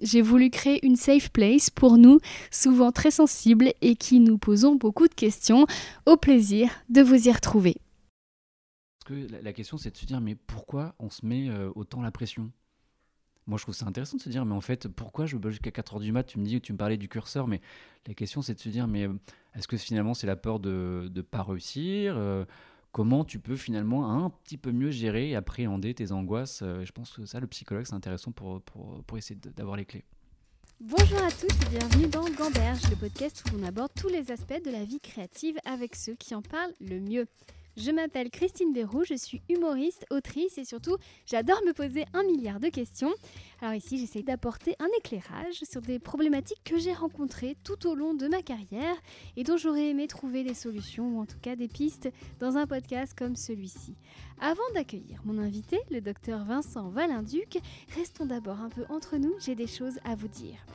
J'ai voulu créer une safe place pour nous, souvent très sensibles et qui nous posons beaucoup de questions. Au plaisir de vous y retrouver. La, question, c'est de se dire, mais pourquoi on se met euh, autant la pression? Moi, je trouve ça intéressant de se dire, mais en fait, pourquoi je bosse jusqu'à 4h du mat? Tu me dis, tu me parlais du curseur, mais la question, c'est de se dire, mais euh, est-ce que finalement, c'est la peur de ne pas réussir? Euh, Comment tu peux finalement un petit peu mieux gérer et appréhender tes angoisses Je pense que ça, le psychologue, c'est intéressant pour, pour, pour essayer d'avoir les clés. Bonjour à tous et bienvenue dans Gamberge, le podcast où on aborde tous les aspects de la vie créative avec ceux qui en parlent le mieux. Je m'appelle Christine Béroux, je suis humoriste, autrice et surtout j'adore me poser un milliard de questions. Alors ici j'essaye d'apporter un éclairage sur des problématiques que j'ai rencontrées tout au long de ma carrière et dont j'aurais aimé trouver des solutions ou en tout cas des pistes dans un podcast comme celui-ci. Avant d'accueillir mon invité, le docteur Vincent Valinduc, restons d'abord un peu entre nous, j'ai des choses à vous dire.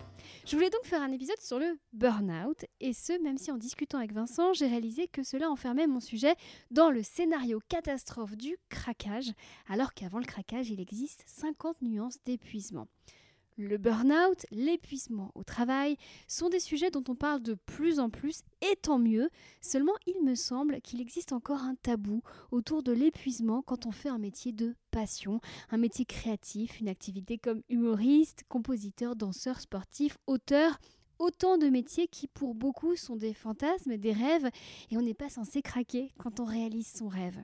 Je voulais donc faire un épisode sur le burn-out, et ce, même si en discutant avec Vincent, j'ai réalisé que cela enfermait mon sujet dans le scénario catastrophe du craquage, alors qu'avant le craquage, il existe 50 nuances d'épuisement. Le burn-out, l'épuisement au travail sont des sujets dont on parle de plus en plus et tant mieux. Seulement, il me semble qu'il existe encore un tabou autour de l'épuisement quand on fait un métier de passion, un métier créatif, une activité comme humoriste, compositeur, danseur, sportif, auteur. Autant de métiers qui pour beaucoup sont des fantasmes, des rêves, et on n'est pas censé craquer quand on réalise son rêve.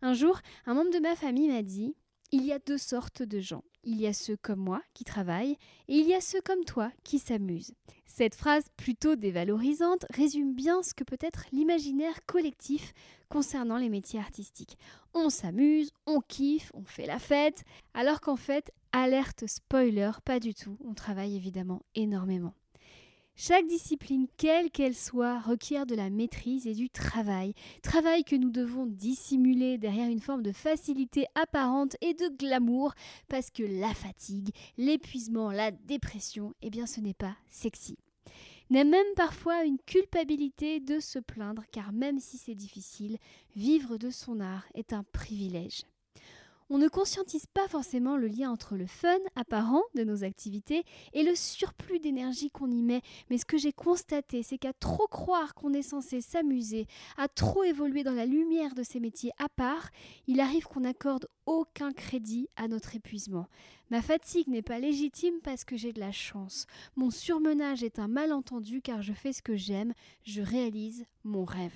Un jour, un membre de ma famille m'a dit il y a deux sortes de gens. Il y a ceux comme moi qui travaillent et il y a ceux comme toi qui s'amusent. Cette phrase plutôt dévalorisante résume bien ce que peut être l'imaginaire collectif concernant les métiers artistiques. On s'amuse, on kiffe, on fait la fête, alors qu'en fait, alerte spoiler, pas du tout, on travaille évidemment énormément. Chaque discipline, quelle qu'elle soit, requiert de la maîtrise et du travail. Travail que nous devons dissimuler derrière une forme de facilité apparente et de glamour, parce que la fatigue, l'épuisement, la dépression, eh bien ce n'est pas sexy. N'est même parfois une culpabilité de se plaindre, car même si c'est difficile, vivre de son art est un privilège on ne conscientise pas forcément le lien entre le fun apparent de nos activités et le surplus d'énergie qu'on y met. Mais ce que j'ai constaté, c'est qu'à trop croire qu'on est censé s'amuser, à trop évoluer dans la lumière de ces métiers à part, il arrive qu'on n'accorde aucun crédit à notre épuisement. Ma fatigue n'est pas légitime parce que j'ai de la chance. Mon surmenage est un malentendu car je fais ce que j'aime, je réalise mon rêve.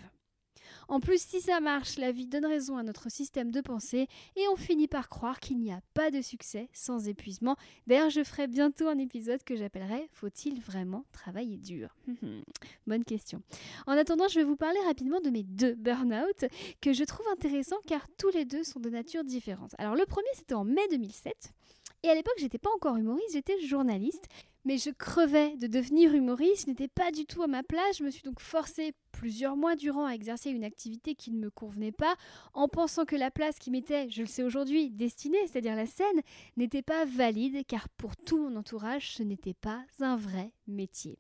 En plus, si ça marche, la vie donne raison à notre système de pensée et on finit par croire qu'il n'y a pas de succès sans épuisement. D'ailleurs, je ferai bientôt un épisode que j'appellerai Faut-il vraiment travailler dur? Bonne question. En attendant, je vais vous parler rapidement de mes deux burn-out que je trouve intéressants car tous les deux sont de nature différente. Alors, le premier, c'était en mai 2007. Et à l'époque, j'étais pas encore humoriste, j'étais journaliste. Mais je crevais de devenir humoriste, je n'étais pas du tout à ma place, je me suis donc forcée plusieurs mois durant à exercer une activité qui ne me convenait pas, en pensant que la place qui m'était, je le sais aujourd'hui, destinée, c'est-à-dire la scène, n'était pas valide, car pour tout mon entourage, ce n'était pas un vrai métier.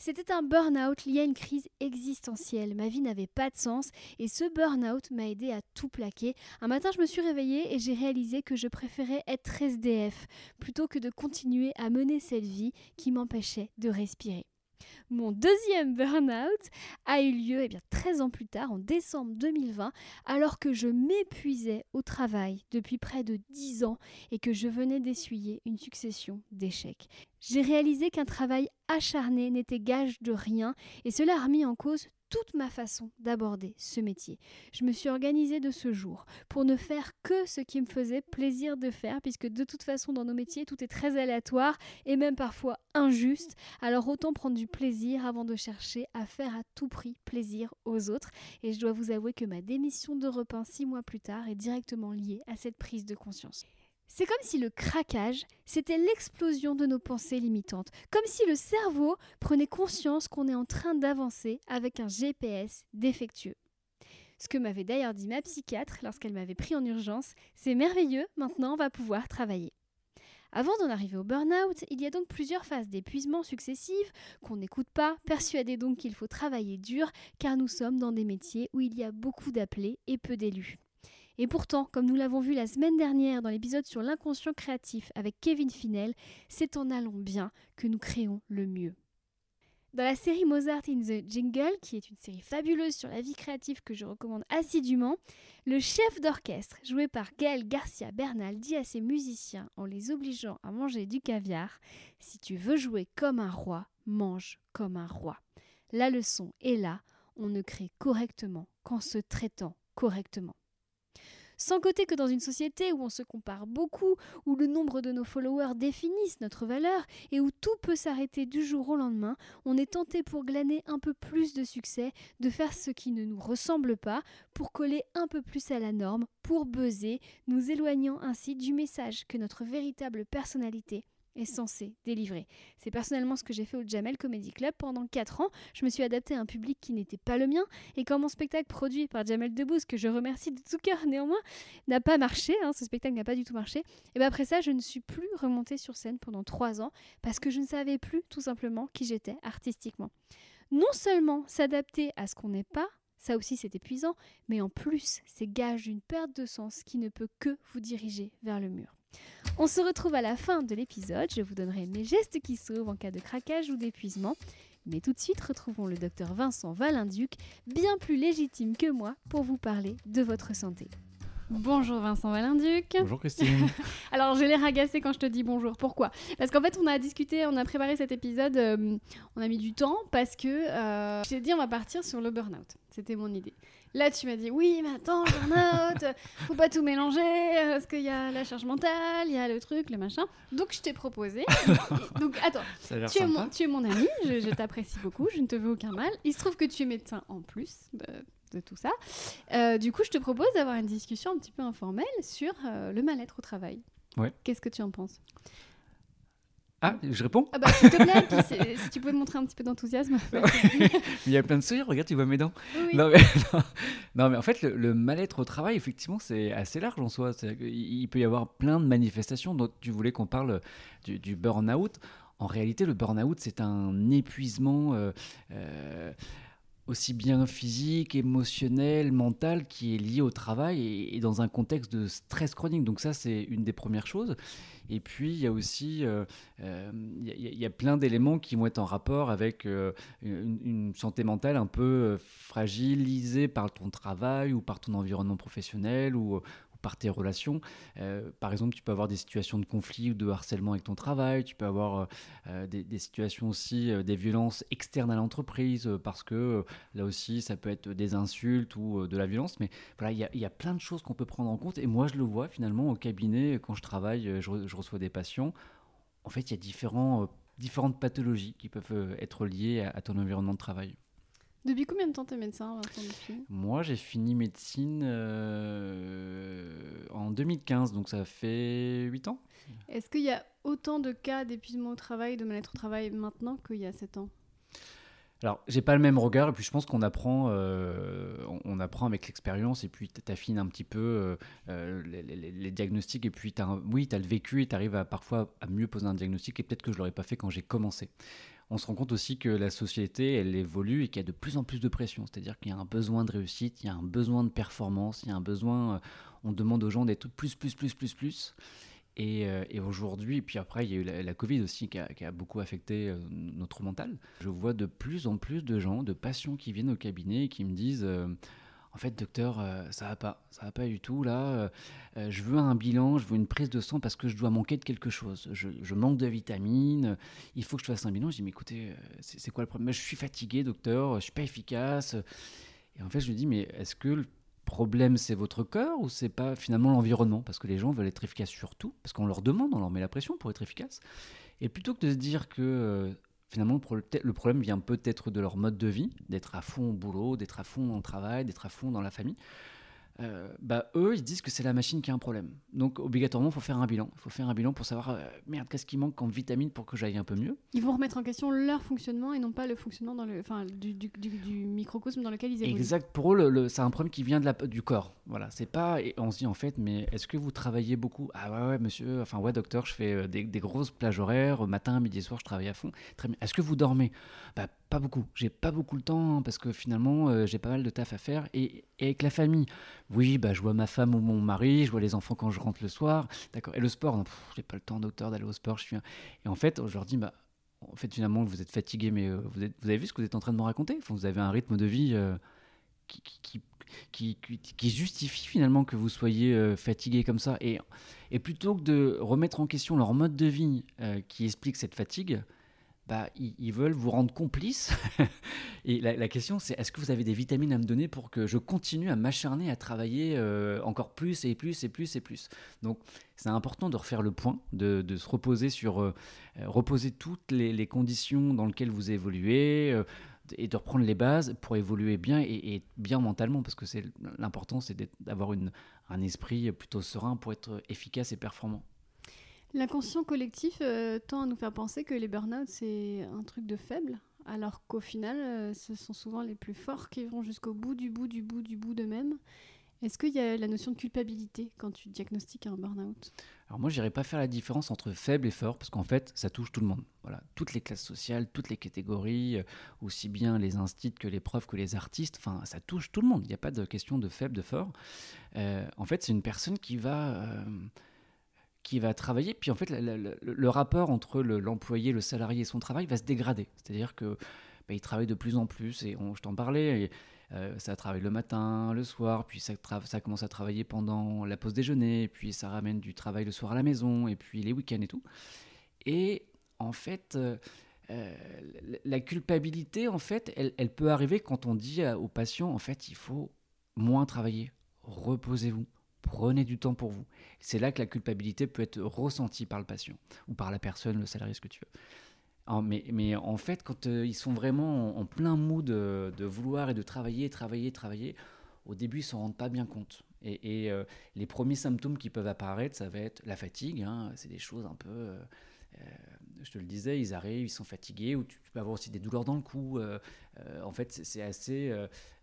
C'était un burn-out lié à une crise existentielle. Ma vie n'avait pas de sens et ce burn-out m'a aidé à tout plaquer. Un matin, je me suis réveillée et j'ai réalisé que je préférais être SDF plutôt que de continuer à mener cette vie qui m'empêchait de respirer. Mon deuxième burn-out a eu lieu eh bien, 13 ans plus tard, en décembre 2020, alors que je m'épuisais au travail depuis près de 10 ans et que je venais d'essuyer une succession d'échecs. J'ai réalisé qu'un travail acharné n'était gage de rien et cela a remis en cause toute ma façon d'aborder ce métier. Je me suis organisée de ce jour pour ne faire que ce qui me faisait plaisir de faire, puisque de toute façon dans nos métiers tout est très aléatoire et même parfois injuste. Alors autant prendre du plaisir avant de chercher à faire à tout prix plaisir aux autres. Et je dois vous avouer que ma démission de repas six mois plus tard est directement liée à cette prise de conscience. C'est comme si le craquage, c'était l'explosion de nos pensées limitantes, comme si le cerveau prenait conscience qu'on est en train d'avancer avec un GPS défectueux. Ce que m'avait d'ailleurs dit ma psychiatre lorsqu'elle m'avait pris en urgence, c'est merveilleux, maintenant on va pouvoir travailler. Avant d'en arriver au burn-out, il y a donc plusieurs phases d'épuisement successives qu'on n'écoute pas, persuadés donc qu'il faut travailler dur, car nous sommes dans des métiers où il y a beaucoup d'appelés et peu d'élus. Et pourtant, comme nous l'avons vu la semaine dernière dans l'épisode sur l'inconscient créatif avec Kevin Finel, c'est en allant bien que nous créons le mieux. Dans la série Mozart in the Jingle, qui est une série fabuleuse sur la vie créative que je recommande assidûment, le chef d'orchestre, joué par Gaël Garcia Bernal, dit à ses musiciens, en les obligeant à manger du caviar Si tu veux jouer comme un roi, mange comme un roi. La leçon est là, on ne crée correctement qu'en se traitant correctement. Sans côté que dans une société où on se compare beaucoup, où le nombre de nos followers définissent notre valeur et où tout peut s'arrêter du jour au lendemain, on est tenté pour glaner un peu plus de succès, de faire ce qui ne nous ressemble pas, pour coller un peu plus à la norme, pour buzzer, nous éloignant ainsi du message que notre véritable personnalité est censé délivrer. C'est personnellement ce que j'ai fait au Jamel Comedy Club pendant 4 ans. Je me suis adaptée à un public qui n'était pas le mien et quand mon spectacle produit par Jamel Debbouze, que je remercie de tout cœur néanmoins, n'a pas marché, hein, ce spectacle n'a pas du tout marché, et bien après ça, je ne suis plus remontée sur scène pendant 3 ans parce que je ne savais plus tout simplement qui j'étais artistiquement. Non seulement s'adapter à ce qu'on n'est pas, ça aussi c'est épuisant, mais en plus c'est gage d'une perte de sens qui ne peut que vous diriger vers le mur. On se retrouve à la fin de l'épisode. Je vous donnerai mes gestes qui sauvent en cas de craquage ou d'épuisement. Mais tout de suite, retrouvons le docteur Vincent Valinduc, bien plus légitime que moi, pour vous parler de votre santé. Bonjour Vincent Valinduc. Bonjour Christine. Alors j'ai l'air agacée quand je te dis bonjour. Pourquoi? Parce qu'en fait on a discuté, on a préparé cet épisode, euh, on a mis du temps parce que euh, je t'ai dit on va partir sur le burn-out. C'était mon idée. Là, tu m'as dit oui, mais attends, burn-out, faut pas tout mélanger, euh, parce qu'il y a la charge mentale, il y a le truc, le machin. Donc, je t'ai proposé. donc, attends, tu es, mon, tu es, mon, ami, je, t'apprécie beaucoup, je ne te veux aucun mal. Il se trouve que tu es médecin en plus de, tout ça. Euh, du coup, je te propose d'avoir une discussion un petit peu informelle sur euh, le mal-être au travail. Ouais. Qu'est-ce que tu en penses? Ah, je réponds Ah bah s'il te plaît, si tu pouvais montrer un petit peu d'enthousiasme. il y a plein de sourires, regarde, tu vois mes dents. Non, mais, en fait, le, mal-être au travail, effectivement, c'est assez large en soi. Il peut y avoir plein de manifestations dont tu voulais qu'on parle du, du burn-out. En réalité, le burn-out, c'est un épuisement... Euh, euh, aussi bien physique, émotionnel, mental, qui est lié au travail et, dans un contexte de stress chronique. Donc ça, c'est une des premières choses. Et puis, il y a aussi euh, euh, il y, a plein d'éléments qui vont être en rapport avec euh, une, une, santé mentale un peu fragilisée par ton travail ou par ton environnement professionnel ou, par tes relations. Euh, par exemple, tu peux avoir des situations de conflit ou de harcèlement avec ton travail, tu peux avoir euh, euh, des, situations aussi, des violences externes à l'entreprise, parce que là aussi, ça peut être des insultes ou de la violence. Mais voilà, il y, a plein de choses qu'on peut prendre en compte. Et moi, je le vois finalement au cabinet, quand je travaille, je, reçois des patients. En fait, il y a différents, différentes pathologies qui peuvent être liées à ton environnement de travail. Depuis combien de temps tu es médecin, Moi, j'ai fini médecine euh, en 2015, donc ça fait 8 ans. Est-ce qu'il y a autant de cas d'épuisement au travail, de mal-être au travail maintenant qu'il y a 7 ans? Alors, j'ai pas le même regard, et puis je pense qu'on apprend, euh, on, apprend avec l'expérience, et puis tu affines un petit peu euh, les, diagnostics, et puis as oui, tu as le vécu, et tu arrives à, parfois à mieux poser un diagnostic, et peut-être que je l'aurais pas fait quand j'ai commencé on se rend compte aussi que la société, elle évolue et qu'il y a de plus en plus de pression. C'est-à-dire qu'il y a un besoin de réussite, il y a un besoin de performance, il y a un besoin, euh, on demande aux gens d'être plus, plus, plus, plus, plus. Et, euh, aujourd'hui, puis après, il y a eu la, Covid aussi qui a, beaucoup affecté euh, notre mental. Je vois de plus en plus de gens, de patients qui viennent au cabinet et qui me disent en fait, docteur, euh, ça va pas, ça va pas du tout là. Euh, euh, je veux un bilan, je veux une prise de sang parce que je dois manquer de quelque chose. Je, manque de vitamines. Il faut que je fasse un bilan. Je dis mais écoutez, c'est quoi le problème? Je suis fatigué, docteur. Je suis pas efficace. Et en fait, je lui dis mais est-ce que le problème c'est votre corps ou c'est pas finalement l'environnement? Parce que les gens veulent être efficaces sur tout, parce qu'on leur demande, on leur met la pression pour être efficace. Et plutôt que de se dire que finalement, le problème vient peut-être de leur mode de vie, d'être à fond au boulot, d'être à fond le travail, d'être à fond dans la famille. Euh, bah, eux, ils disent que c'est la machine qui a un problème. Donc, obligatoirement, il faut faire un bilan. Il faut faire un bilan pour savoir, euh, merde, qu'est-ce qui manque en vitamine pour que j'aille un peu mieux. Ils vont remettre en question leur fonctionnement et non pas le fonctionnement dans le, enfin, du, du, du, microcosme dans lequel ils évoluent. Exact. Pour eux, c'est un problème qui vient de la, du corps. Voilà. C'est pas. Et on se dit, en fait, mais est-ce que vous travaillez beaucoup? Ah ouais, ouais, monsieur. Enfin, ouais, docteur, je fais euh, des, des grosses plages horaires. Matin, midi, soir, je travaille à fond. Très bien. Est-ce que vous dormez? Bah, pas beaucoup. J'ai pas beaucoup le temps hein, parce que finalement, j'ai pas mal de taf à faire. Et, et avec la famille, oui, bah, je vois ma femme ou mon mari, je vois les enfants quand je rentre le soir. D'accord. Et le sport, j'ai pas le temps, docteur, d'aller au sport. Je suis. Et en fait, je leur dis, bah, en fait, finalement, vous êtes fatigué, mais euh, vous, avez vu ce que vous êtes en train de me raconter? Vous avez un rythme de vie euh, qui, justifie finalement que vous soyez euh, fatigué comme ça? Et plutôt que de remettre en question leur mode de vie qui explique cette fatigue, bah, ils, veulent vous rendre complice. et la, question, c'est est-ce que vous avez des vitamines à me donner pour que je continue à m'acharner à travailler euh, encore plus et plus et plus et plus? Donc, c'est important de refaire le point, de, se reposer sur euh, euh, reposer toutes les, conditions dans lesquelles vous évoluez. et de reprendre les bases pour évoluer bien et, bien mentalement, parce que c'est l'important, c'est d'avoir un esprit plutôt serein pour être efficace et performant. L'inconscient collectif euh, tend à nous faire penser que les burn-out, c'est un truc de faible, alors qu'au final, euh, ce sont souvent les plus forts qui vont jusqu'au bout du bout du bout du bout d'eux-mêmes. Est-ce qu'il y a la notion de culpabilité quand tu diagnostiques un burn-out? Alors moi, je n'irais pas faire la différence entre faible et fort, parce qu'en fait, ça touche tout le monde. Voilà, toutes les classes sociales, toutes les catégories, euh, aussi bien les instituts que les profs que les artistes, enfin, ça touche tout le monde. Il n'y a pas de question de faible, de fort. en fait, c'est une personne qui va qui va travailler. Puis en fait, le, rapport entre l'employé, le, salarié et son travail va se dégrader. C'est-à-dire que bah, il travaille de plus en plus, et je t'en parlais, euh, ça travaille le matin, le soir, puis ça, commence à travailler pendant la pause déjeuner, puis ça ramène du travail le soir à la maison, et puis les week-ends et tout. Et en fait, euh, euh, la culpabilité, en fait, elle, peut arriver quand on dit aux patients, en fait, il faut moins travailler, reposez-vous. Prenez du temps pour vous. C'est là que la culpabilité peut être ressentie par le patient ou par la personne, le salarié, ce que tu veux. mais, mais, en fait, quand euh, ils sont vraiment en, plein mood de, de, vouloir et de travailler, travailler, travailler, au début, ils s'en rendent pas bien compte. Et, euh, les premiers symptômes qui peuvent apparaître, ça va être la fatigue. Hein. c'est des choses un peu. Euh, je te le disais, ils arrivent, ils sont fatigués, ou tu, peux avoir aussi des douleurs dans le cou. en fait, c'est assez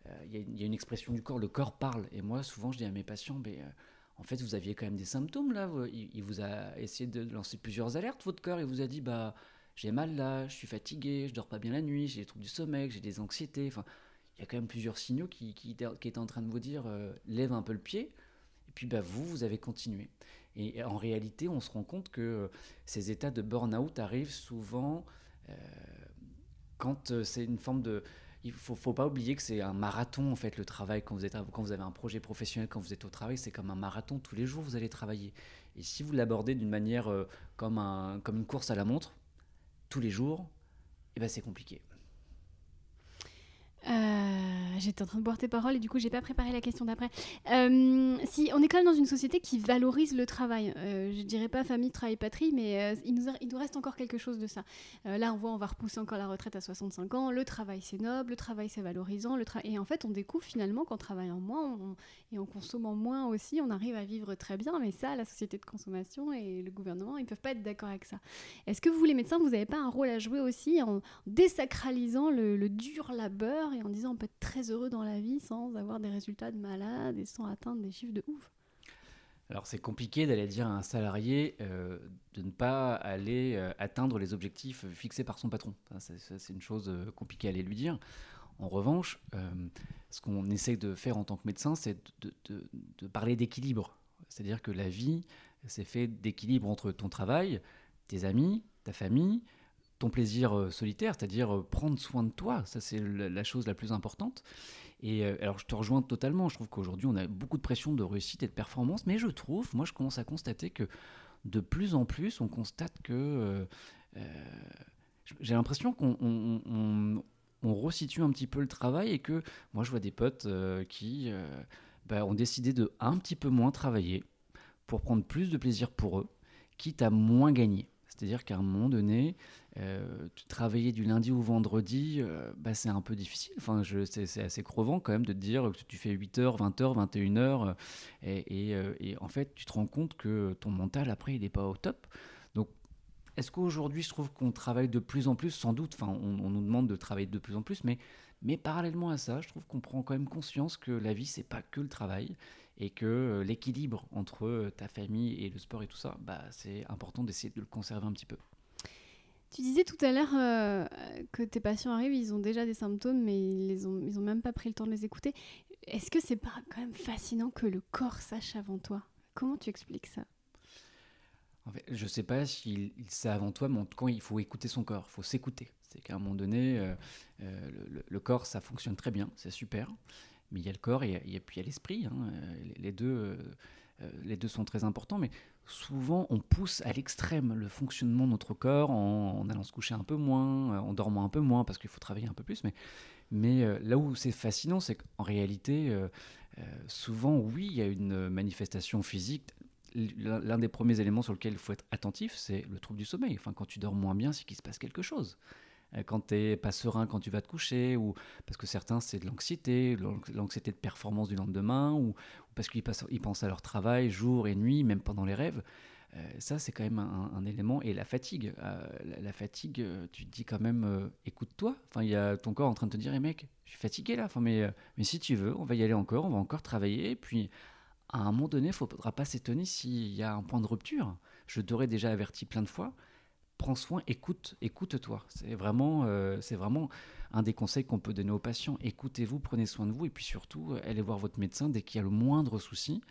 euh, il y, a une expression du corps, le corps parle. Et moi, souvent, je dis à mes patients, mais, euh, en fait, vous aviez quand même des symptômes là. Il, vous a essayé de lancer plusieurs alertes, votre corps. Il vous a dit, bah, j'ai mal là, je suis fatigué, je dors pas bien la nuit, j'ai des troubles du sommeil, j'ai des anxiétés. Enfin, il y a quand même plusieurs signaux qui, qui, qui étaient en train de vous dire, euh, lève un peu le pied. Et puis, bah, vous, vous avez continué. Et en réalité, on se rend compte que ces états de burn-out arrivent souvent quand c'est une forme de il faut, faut pas oublier que c'est un marathon en fait le travail. Quand vous êtes quand vous avez un projet professionnel quand vous êtes au travail c'est comme un marathon. Tous les jours vous allez travailler. Et si vous l'abordez d'une manière euh, comme un comme une course à la montre tous les jours eh ben c'est compliqué. euh, j'étais en train de boire tes paroles et du coup j'ai pas préparé la question d'après. Euh, si on est quand même dans une société qui valorise le travail, euh, je dirais pas famille, travail, patrie, mais il, nous il nous reste encore quelque chose de ça. là on voit on va repousser encore la retraite à 65 ans. Le travail c'est noble, le travail c'est valorisant, et en fait on découvre finalement qu'en travaillant moins et en consommant moins aussi, on arrive à vivre très bien. Mais ça, la société de consommation et le gouvernement, ils peuvent pas être d'accord avec ça. Est-ce que vous les médecins, vous n'avez pas un rôle à jouer aussi en désacralisant le dur labeur et en disant on peut être très heureux dans la vie sans avoir des résultats de malade et sans atteindre des chiffres de ouf. Alors c'est compliqué d'aller dire à un salarié euh, de ne pas aller euh, atteindre les objectifs fixés par son patron. c'est une chose euh, compliquée à aller lui dire. En revanche, ce qu'on essaie de faire en tant que médecin, c'est de, de, parler d'équilibre. C'est-à-dire que la vie, c'est fait d'équilibre entre ton travail, tes amis, ta famille, ton plaisir euh, solitaire, c'est-à-dire euh, prendre soin de toi. Ça, c'est la chose la plus importante. Et euh, alors, je te rejoins totalement. Je trouve qu'aujourd'hui, on a beaucoup de pression de réussite et de performance, mais je trouve, moi, je commence à constater que de plus en plus, on constate que j'ai l'impression qu'on on, resitue un petit peu le travail et que moi, je vois des potes qui bah, ont décidé de un petit peu moins travailler pour prendre plus de plaisir pour eux, quitte à moins gagner. C'est-à-dire qu'à un moment donné, travailler du lundi au vendredi, bah, c'est un peu difficile. Enfin, c'est assez crevant quand même de te dire que tu fais 8h, 20h, 21h. Et, et, en fait, tu te rends compte que ton mental, après, il n'est pas au top. Donc, est-ce qu'aujourd'hui, je trouve qu'on travaille de plus en plus? Sans doute. Enfin, on, nous demande de travailler de plus en plus, mais mais parallèlement à ça, je trouve qu'on prend quand même conscience que la vie, c'est pas que le travail et que euh, l'équilibre entre euh, ta famille et le sport et tout ça, bah, c'est important d'essayer de le conserver un petit peu. Tu disais tout à l'heure euh, que tes patients arrivent, ils ont déjà des symptômes, mais ils les même pas pris le temps de les écouter. Est-ce que c'est pas quand même fascinant que le corps sache avant toi? Comment tu expliques ça? En fait, je sais pas s'il sait avant toi, mais en tout cas, il faut écouter son corps, il faut s'écouter. C'est qu'à un moment donné, euh, euh, le, corps, ça fonctionne très bien, c'est super. Mais il y a le corps et, puis il y a l'esprit. Hein, les, deux, les deux sont très importants. Mais souvent, on pousse à l'extrême le fonctionnement de notre corps en, allant se coucher un peu moins, en dormant un peu moins, parce qu'il faut travailler un peu plus. Mais, mais là où c'est fascinant, c'est qu'en réalité, souvent, oui, il y a une manifestation physique l'un des premiers éléments sur lequel il faut être attentif, c'est le trouble du sommeil. Enfin, quand tu dors moins bien, c'est qu'il se passe quelque chose. Euh, quand tu n'es pas serein quand tu vas te coucher, ou parce que certains, c'est de l'anxiété, l'anxiété de performance du lendemain, ou, parce qu'ils pensent à leur travail jour et nuit, même pendant les rêves. Euh, ça, c'est quand même un, élément. Et la fatigue, euh, la, fatigue, tu te dis quand même, écoute-toi. Enfin, il y a ton corps en train de te dire, hey, mec, je suis fatigué là. Enfin, mais, mais si tu veux, on va y aller encore, on va encore travailler. Puis, à un moment donné, il ne faudra pas s'étonner s'il y a un point de rupture. Je t'aurais déjà averti plein de fois prends soin, écoute, écoute-toi. C'est vraiment, euh, vraiment un des conseils qu'on peut donner aux patients. Écoutez-vous, prenez soin de vous, et puis surtout, euh, allez voir votre médecin dès qu'il y a le moindre souci,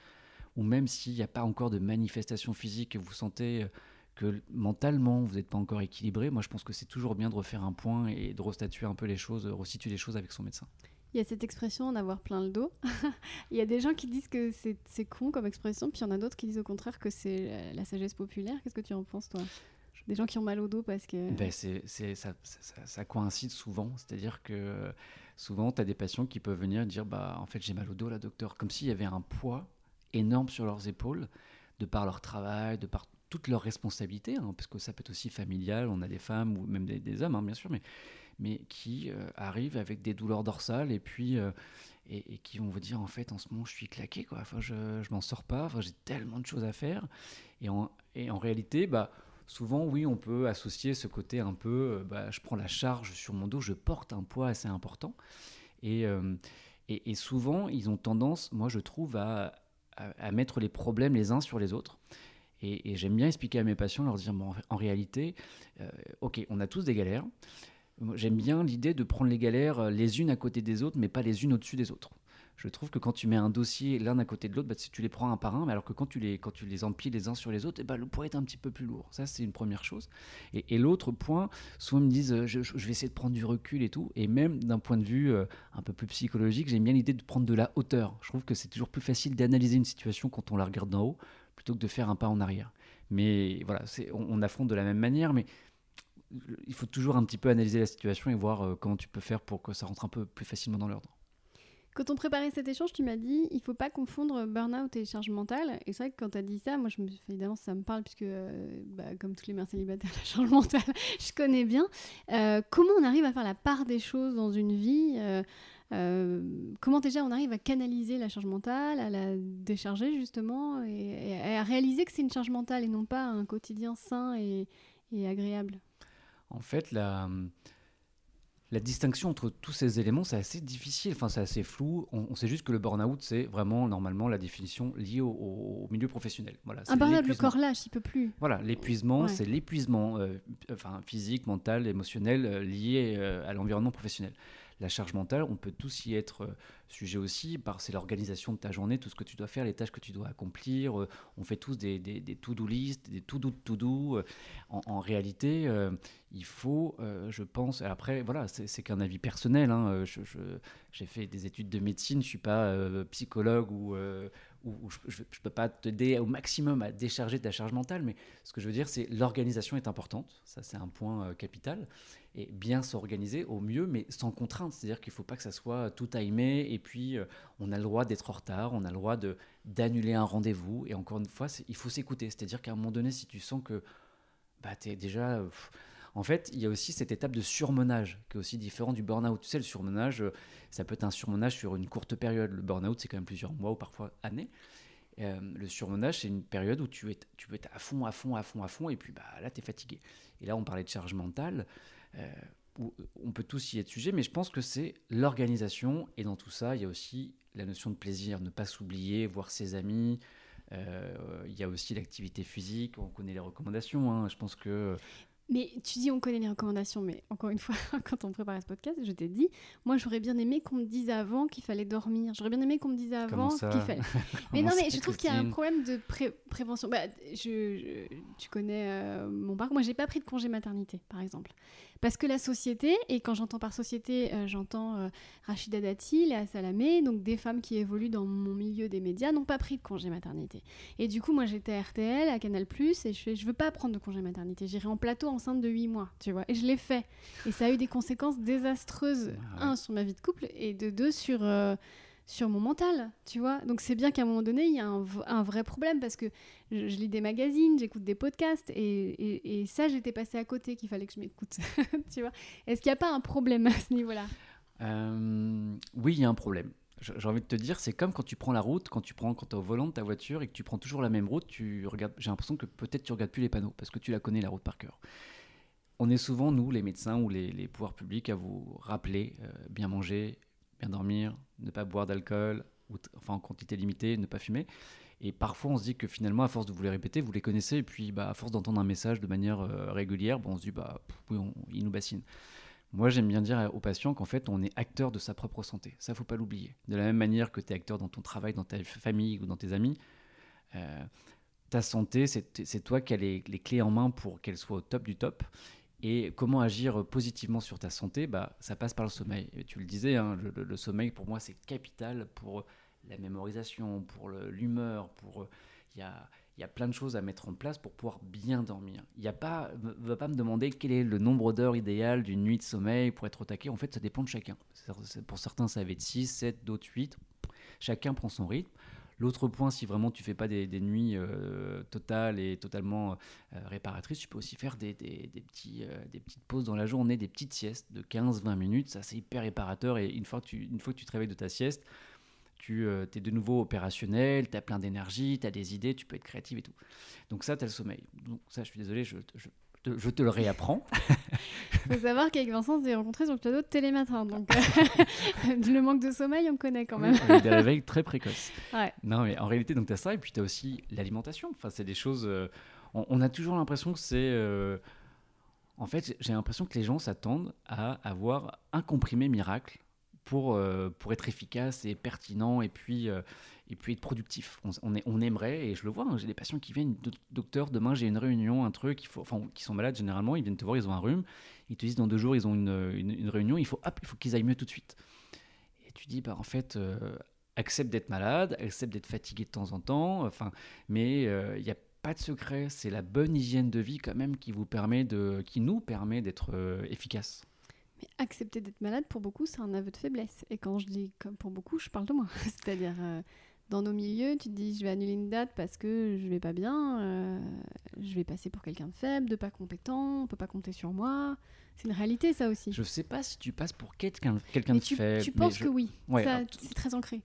ou même s'il n'y a pas encore de manifestation physique, et vous sentez euh, que mentalement vous n'êtes pas encore équilibré. Moi, je pense que c'est toujours bien de refaire un point et de restatuer un peu les choses, resituer les choses avec son médecin. Il y a cette expression en avoir plein le dos. il y a des gens qui disent que c'est con comme expression, puis il y en a d'autres qui disent au contraire que c'est la sagesse populaire. Qu'est-ce que tu en penses, toi? Des gens qui ont mal au dos parce que... Ben c'est, ça, ça, coïncide souvent. C'est-à-dire que souvent, tu as des patients qui peuvent venir dire bah, En fait, j'ai mal au dos, là, docteur. Comme s'il y avait un poids énorme sur leurs épaules, de par leur travail, de par toutes leurs responsabilités, hein, parce que ça peut être aussi familial. On a des femmes ou même des, hommes, hein, bien sûr, mais, mais qui euh, arrivent avec des douleurs dorsales et puis. Euh, et, qui vont vous dire en fait en ce moment je suis claqué quoi je, je m'en sors pas j'ai tellement de choses à faire et en, et en réalité bah souvent, oui, on peut associer ce côté un peu, euh, bah, je prends la charge sur mon dos, je porte un poids assez important. Et, euh, et, souvent, ils ont tendance, moi je trouve, à, à, mettre les problèmes les uns sur les autres. Et, j'aime bien expliquer à mes patients, leur dire, bon, en réalité, euh, ok, on a tous des galères. J'aime bien l'idée de prendre les galères les unes à côté des autres, mais pas les unes au-dessus des autres je trouve que quand tu mets un dossier l'un à côté de l'autre, bah, tu les prends un par un, mais alors que quand tu les, quand tu les empiles les uns sur les autres, eh bah, le poids est un petit peu plus lourd. Ça, c'est une première chose. Et, l'autre point, souvent ils me disent, euh, je, vais essayer de prendre du recul et tout. Et même d'un point de vue euh, un peu plus psychologique, j'aime bien l'idée de prendre de la hauteur. Je trouve que c'est toujours plus facile d'analyser une situation quand on la regarde d'en haut, plutôt que de faire un pas en arrière. Mais voilà, on, on affronte de la même manière, mais il faut toujours un petit peu analyser la situation et voir euh, comment tu peux faire pour que ça rentre un peu plus facilement dans l'ordre. Quand on préparait cet échange, tu m'as dit il faut pas confondre burn-out et charge mentale. Et c'est vrai que quand tu as dit ça, moi, évidemment, ça me parle, puisque, euh, bah, comme tous les mères célibataires, la charge mentale, je connais bien. Euh, comment on arrive à faire la part des choses dans une vie euh, Comment déjà on arrive à canaliser la charge mentale, à la décharger justement, et, à réaliser que c'est une charge mentale et non pas un quotidien sain et, et agréable? En fait, la la distinction entre tous ces éléments, c'est assez difficile, enfin c'est assez flou. On, sait juste que le burn-out, c'est vraiment normalement la définition liée au, milieu professionnel. Voilà, un burn-out, le corps lâche, il peut plus. Voilà, l'épuisement, c'est l'épuisement euh, enfin, physique, mental, émotionnel euh, lié euh, à l'environnement professionnel. La charge mentale, on peut tous y être sujet aussi, par c'est l'organisation de ta journée, tout ce que tu dois faire, les tâches que tu dois accomplir. Euh, on fait tous des, des, to-do list, des to-do de to-do. Euh, en, réalité, euh, il faut, je pense, après, voilà, c'est qu'un avis personnel. Hein, j'ai fait des études de médecine, je ne suis pas psychologue ou, ou, je ne peux pas t'aider au maximum à décharger ta charge mentale, mais ce que je veux dire, c'est l'organisation est importante, ça c'est un point capital, et bien s'organiser au mieux, mais sans contrainte, c'est-à-dire qu'il ne faut pas que ça soit tout timé et puis euh, on a le droit d'être en retard, on a le droit de d'annuler un rendez-vous. Et encore une fois, il faut s'écouter. C'est-à-dire qu'à un moment donné, si tu sens que bah, tu es déjà. En fait, il y a aussi cette étape de surmenage qui est aussi différent du burn-out. Tu sais, le surmenage, euh, ça peut être un surmenage sur une courte période. Le burn-out, c'est quand même plusieurs mois ou parfois années. Euh, le surmenage, c'est une période où tu, es, tu peux être à fond, à fond, à fond, à fond, et puis bah, là, tu es fatigué. Et là, on parlait de charge mentale. Euh, on peut tous y être sujet, mais je pense que c'est l'organisation. Et dans tout ça, il y a aussi la notion de plaisir, ne pas s'oublier, voir ses amis. Euh, il y a aussi l'activité physique, on connaît les recommandations. Hein. Je pense que mais tu dis on connaît les recommandations, mais encore une fois, quand on préparait ce podcast, je t'ai dit, moi j'aurais bien aimé qu'on me dise avant qu'il fallait dormir. J'aurais bien aimé qu'on me dise avant qu'il fallait. mais non, mais je trouve qu'il y a un problème de prévention. Bah, je, tu connais euh, mon parcours. Moi, j'ai pas pris de congé maternité, par exemple. Parce que la société, et quand j'entends par société, euh, j'entends euh, Rachida Dati, Léa Salamé, donc des femmes qui évoluent dans mon milieu des médias, n'ont pas pris de congé maternité. Et du coup, moi j'étais à RTL, à Canal, et je fais, je veux pas prendre de congé maternité, j'irai en plateau enceinte de 8 mois, tu vois. Et je l'ai fait. Et ça a eu des conséquences désastreuses, ah un, sur ma vie de couple, et de deux, sur. Euh, sur mon mental, tu vois. Donc c'est bien qu'à un moment donné, il y a un, vrai problème parce que je, lis des magazines, j'écoute des podcasts et, ça, j'étais passé à côté qu'il fallait que je m'écoute, tu vois. Est-ce qu'il n'y a pas un problème à ce niveau-là? Euh, Oui, il y a un problème. J'ai envie de te dire, c'est comme quand tu prends la route, quand tu prends quand es au volant de ta voiture et que tu prends toujours la même route, tu regardes. J'ai l'impression que peut-être tu regardes plus les panneaux parce que tu la connais la route par cœur. On est souvent nous, les médecins ou les, pouvoirs publics, à vous rappeler euh, bien manger, bien dormir, ne pas boire d'alcool, enfin en quantité limitée, ne pas fumer. Et parfois, on se dit que finalement, à force de vous les répéter, vous les connaissez, et puis bah, à force d'entendre un message de manière euh, régulière, bon, on se dit, bah, oui, il nous bassine. Moi, j'aime bien dire aux patients qu'en fait, on est acteur de sa propre santé. Ça, faut pas l'oublier. De la même manière que tu es acteur dans ton travail, dans ta famille ou dans tes amis, euh, ta santé, c'est toi qui as les, les, clés en main pour qu'elle soit au top du top. Et comment agir positivement sur ta santé bah, Ça passe par le sommeil. tu le disais, hein, le, sommeil, pour moi, c'est capital pour la mémorisation, pour l'humeur, pour... Il y a, y a, plein de choses à mettre en place pour pouvoir bien dormir. Il ne va pas me demander quel est le nombre d'heures idéal d'une nuit de sommeil pour être au taquet. En fait, ça dépend de chacun. Pour certains, ça va être 6, 7, d'autres 8. Chacun prend son rythme. L'autre point, si vraiment tu fais pas des, nuits euh, totales et totalement euh, réparatrices, tu peux aussi faire des, petits, euh, des petites pauses dans la journée, des petites siestes de 15-20 minutes. Ça, c'est hyper réparateur. Et une fois, que tu, une fois que tu te réveilles de ta sieste, tu es de nouveau opérationnel, tu as plein d'énergie, tu as des idées, tu peux être créatif et tout. Donc ça, tu as le sommeil. Donc ça, je suis désolé, je, je je te le réapprends. Il faut savoir qu'avec Vincent, on s'est rencontrés sur le plateau de Télématin. Donc, euh, le manque de sommeil, on connaît quand même. Oui, des réveils très précoces. Non, mais en réalité, tu as ça, et puis tu as aussi l'alimentation. Enfin, c'est des choses. Euh, on, a toujours l'impression que c'est. Euh, en fait, j'ai l'impression que les gens s'attendent à avoir un comprimé miracle pour, pour être efficace et pertinent, et puis et puis être productif. On, est, on aimerait, et je le vois, hein, j'ai des patients qui viennent, docteur, demain j'ai une réunion, un truc, il faut, enfin, qui sont malades généralement, ils viennent te voir, ils ont un rhume, ils te disent dans deux jours ils ont une, une, réunion, il faut, il faut qu'ils aillent mieux tout de suite. Et tu dis, bah, en fait, euh, accepte d'être malade, accepte d'être fatigué de temps en temps, enfin, mais euh, il n'y a pas de secret, c'est la bonne hygiène de vie quand même qui, vous permet de, qui nous permet d'être euh, efficace. Mais accepter d'être malade, pour beaucoup, c'est un aveu de faiblesse. Et quand je dis comme pour beaucoup, je parle de moi. C'est-à-dire, dans nos milieux, tu te dis je vais annuler une date parce que je vais pas bien, euh, je vais passer pour quelqu'un de faible, de pas compétent, on peut pas compter sur moi. C'est une réalité ça aussi. Je sais pas si tu passes pour quelqu'un quelqu'un de faible. Tu penses que oui, c'est très ancré.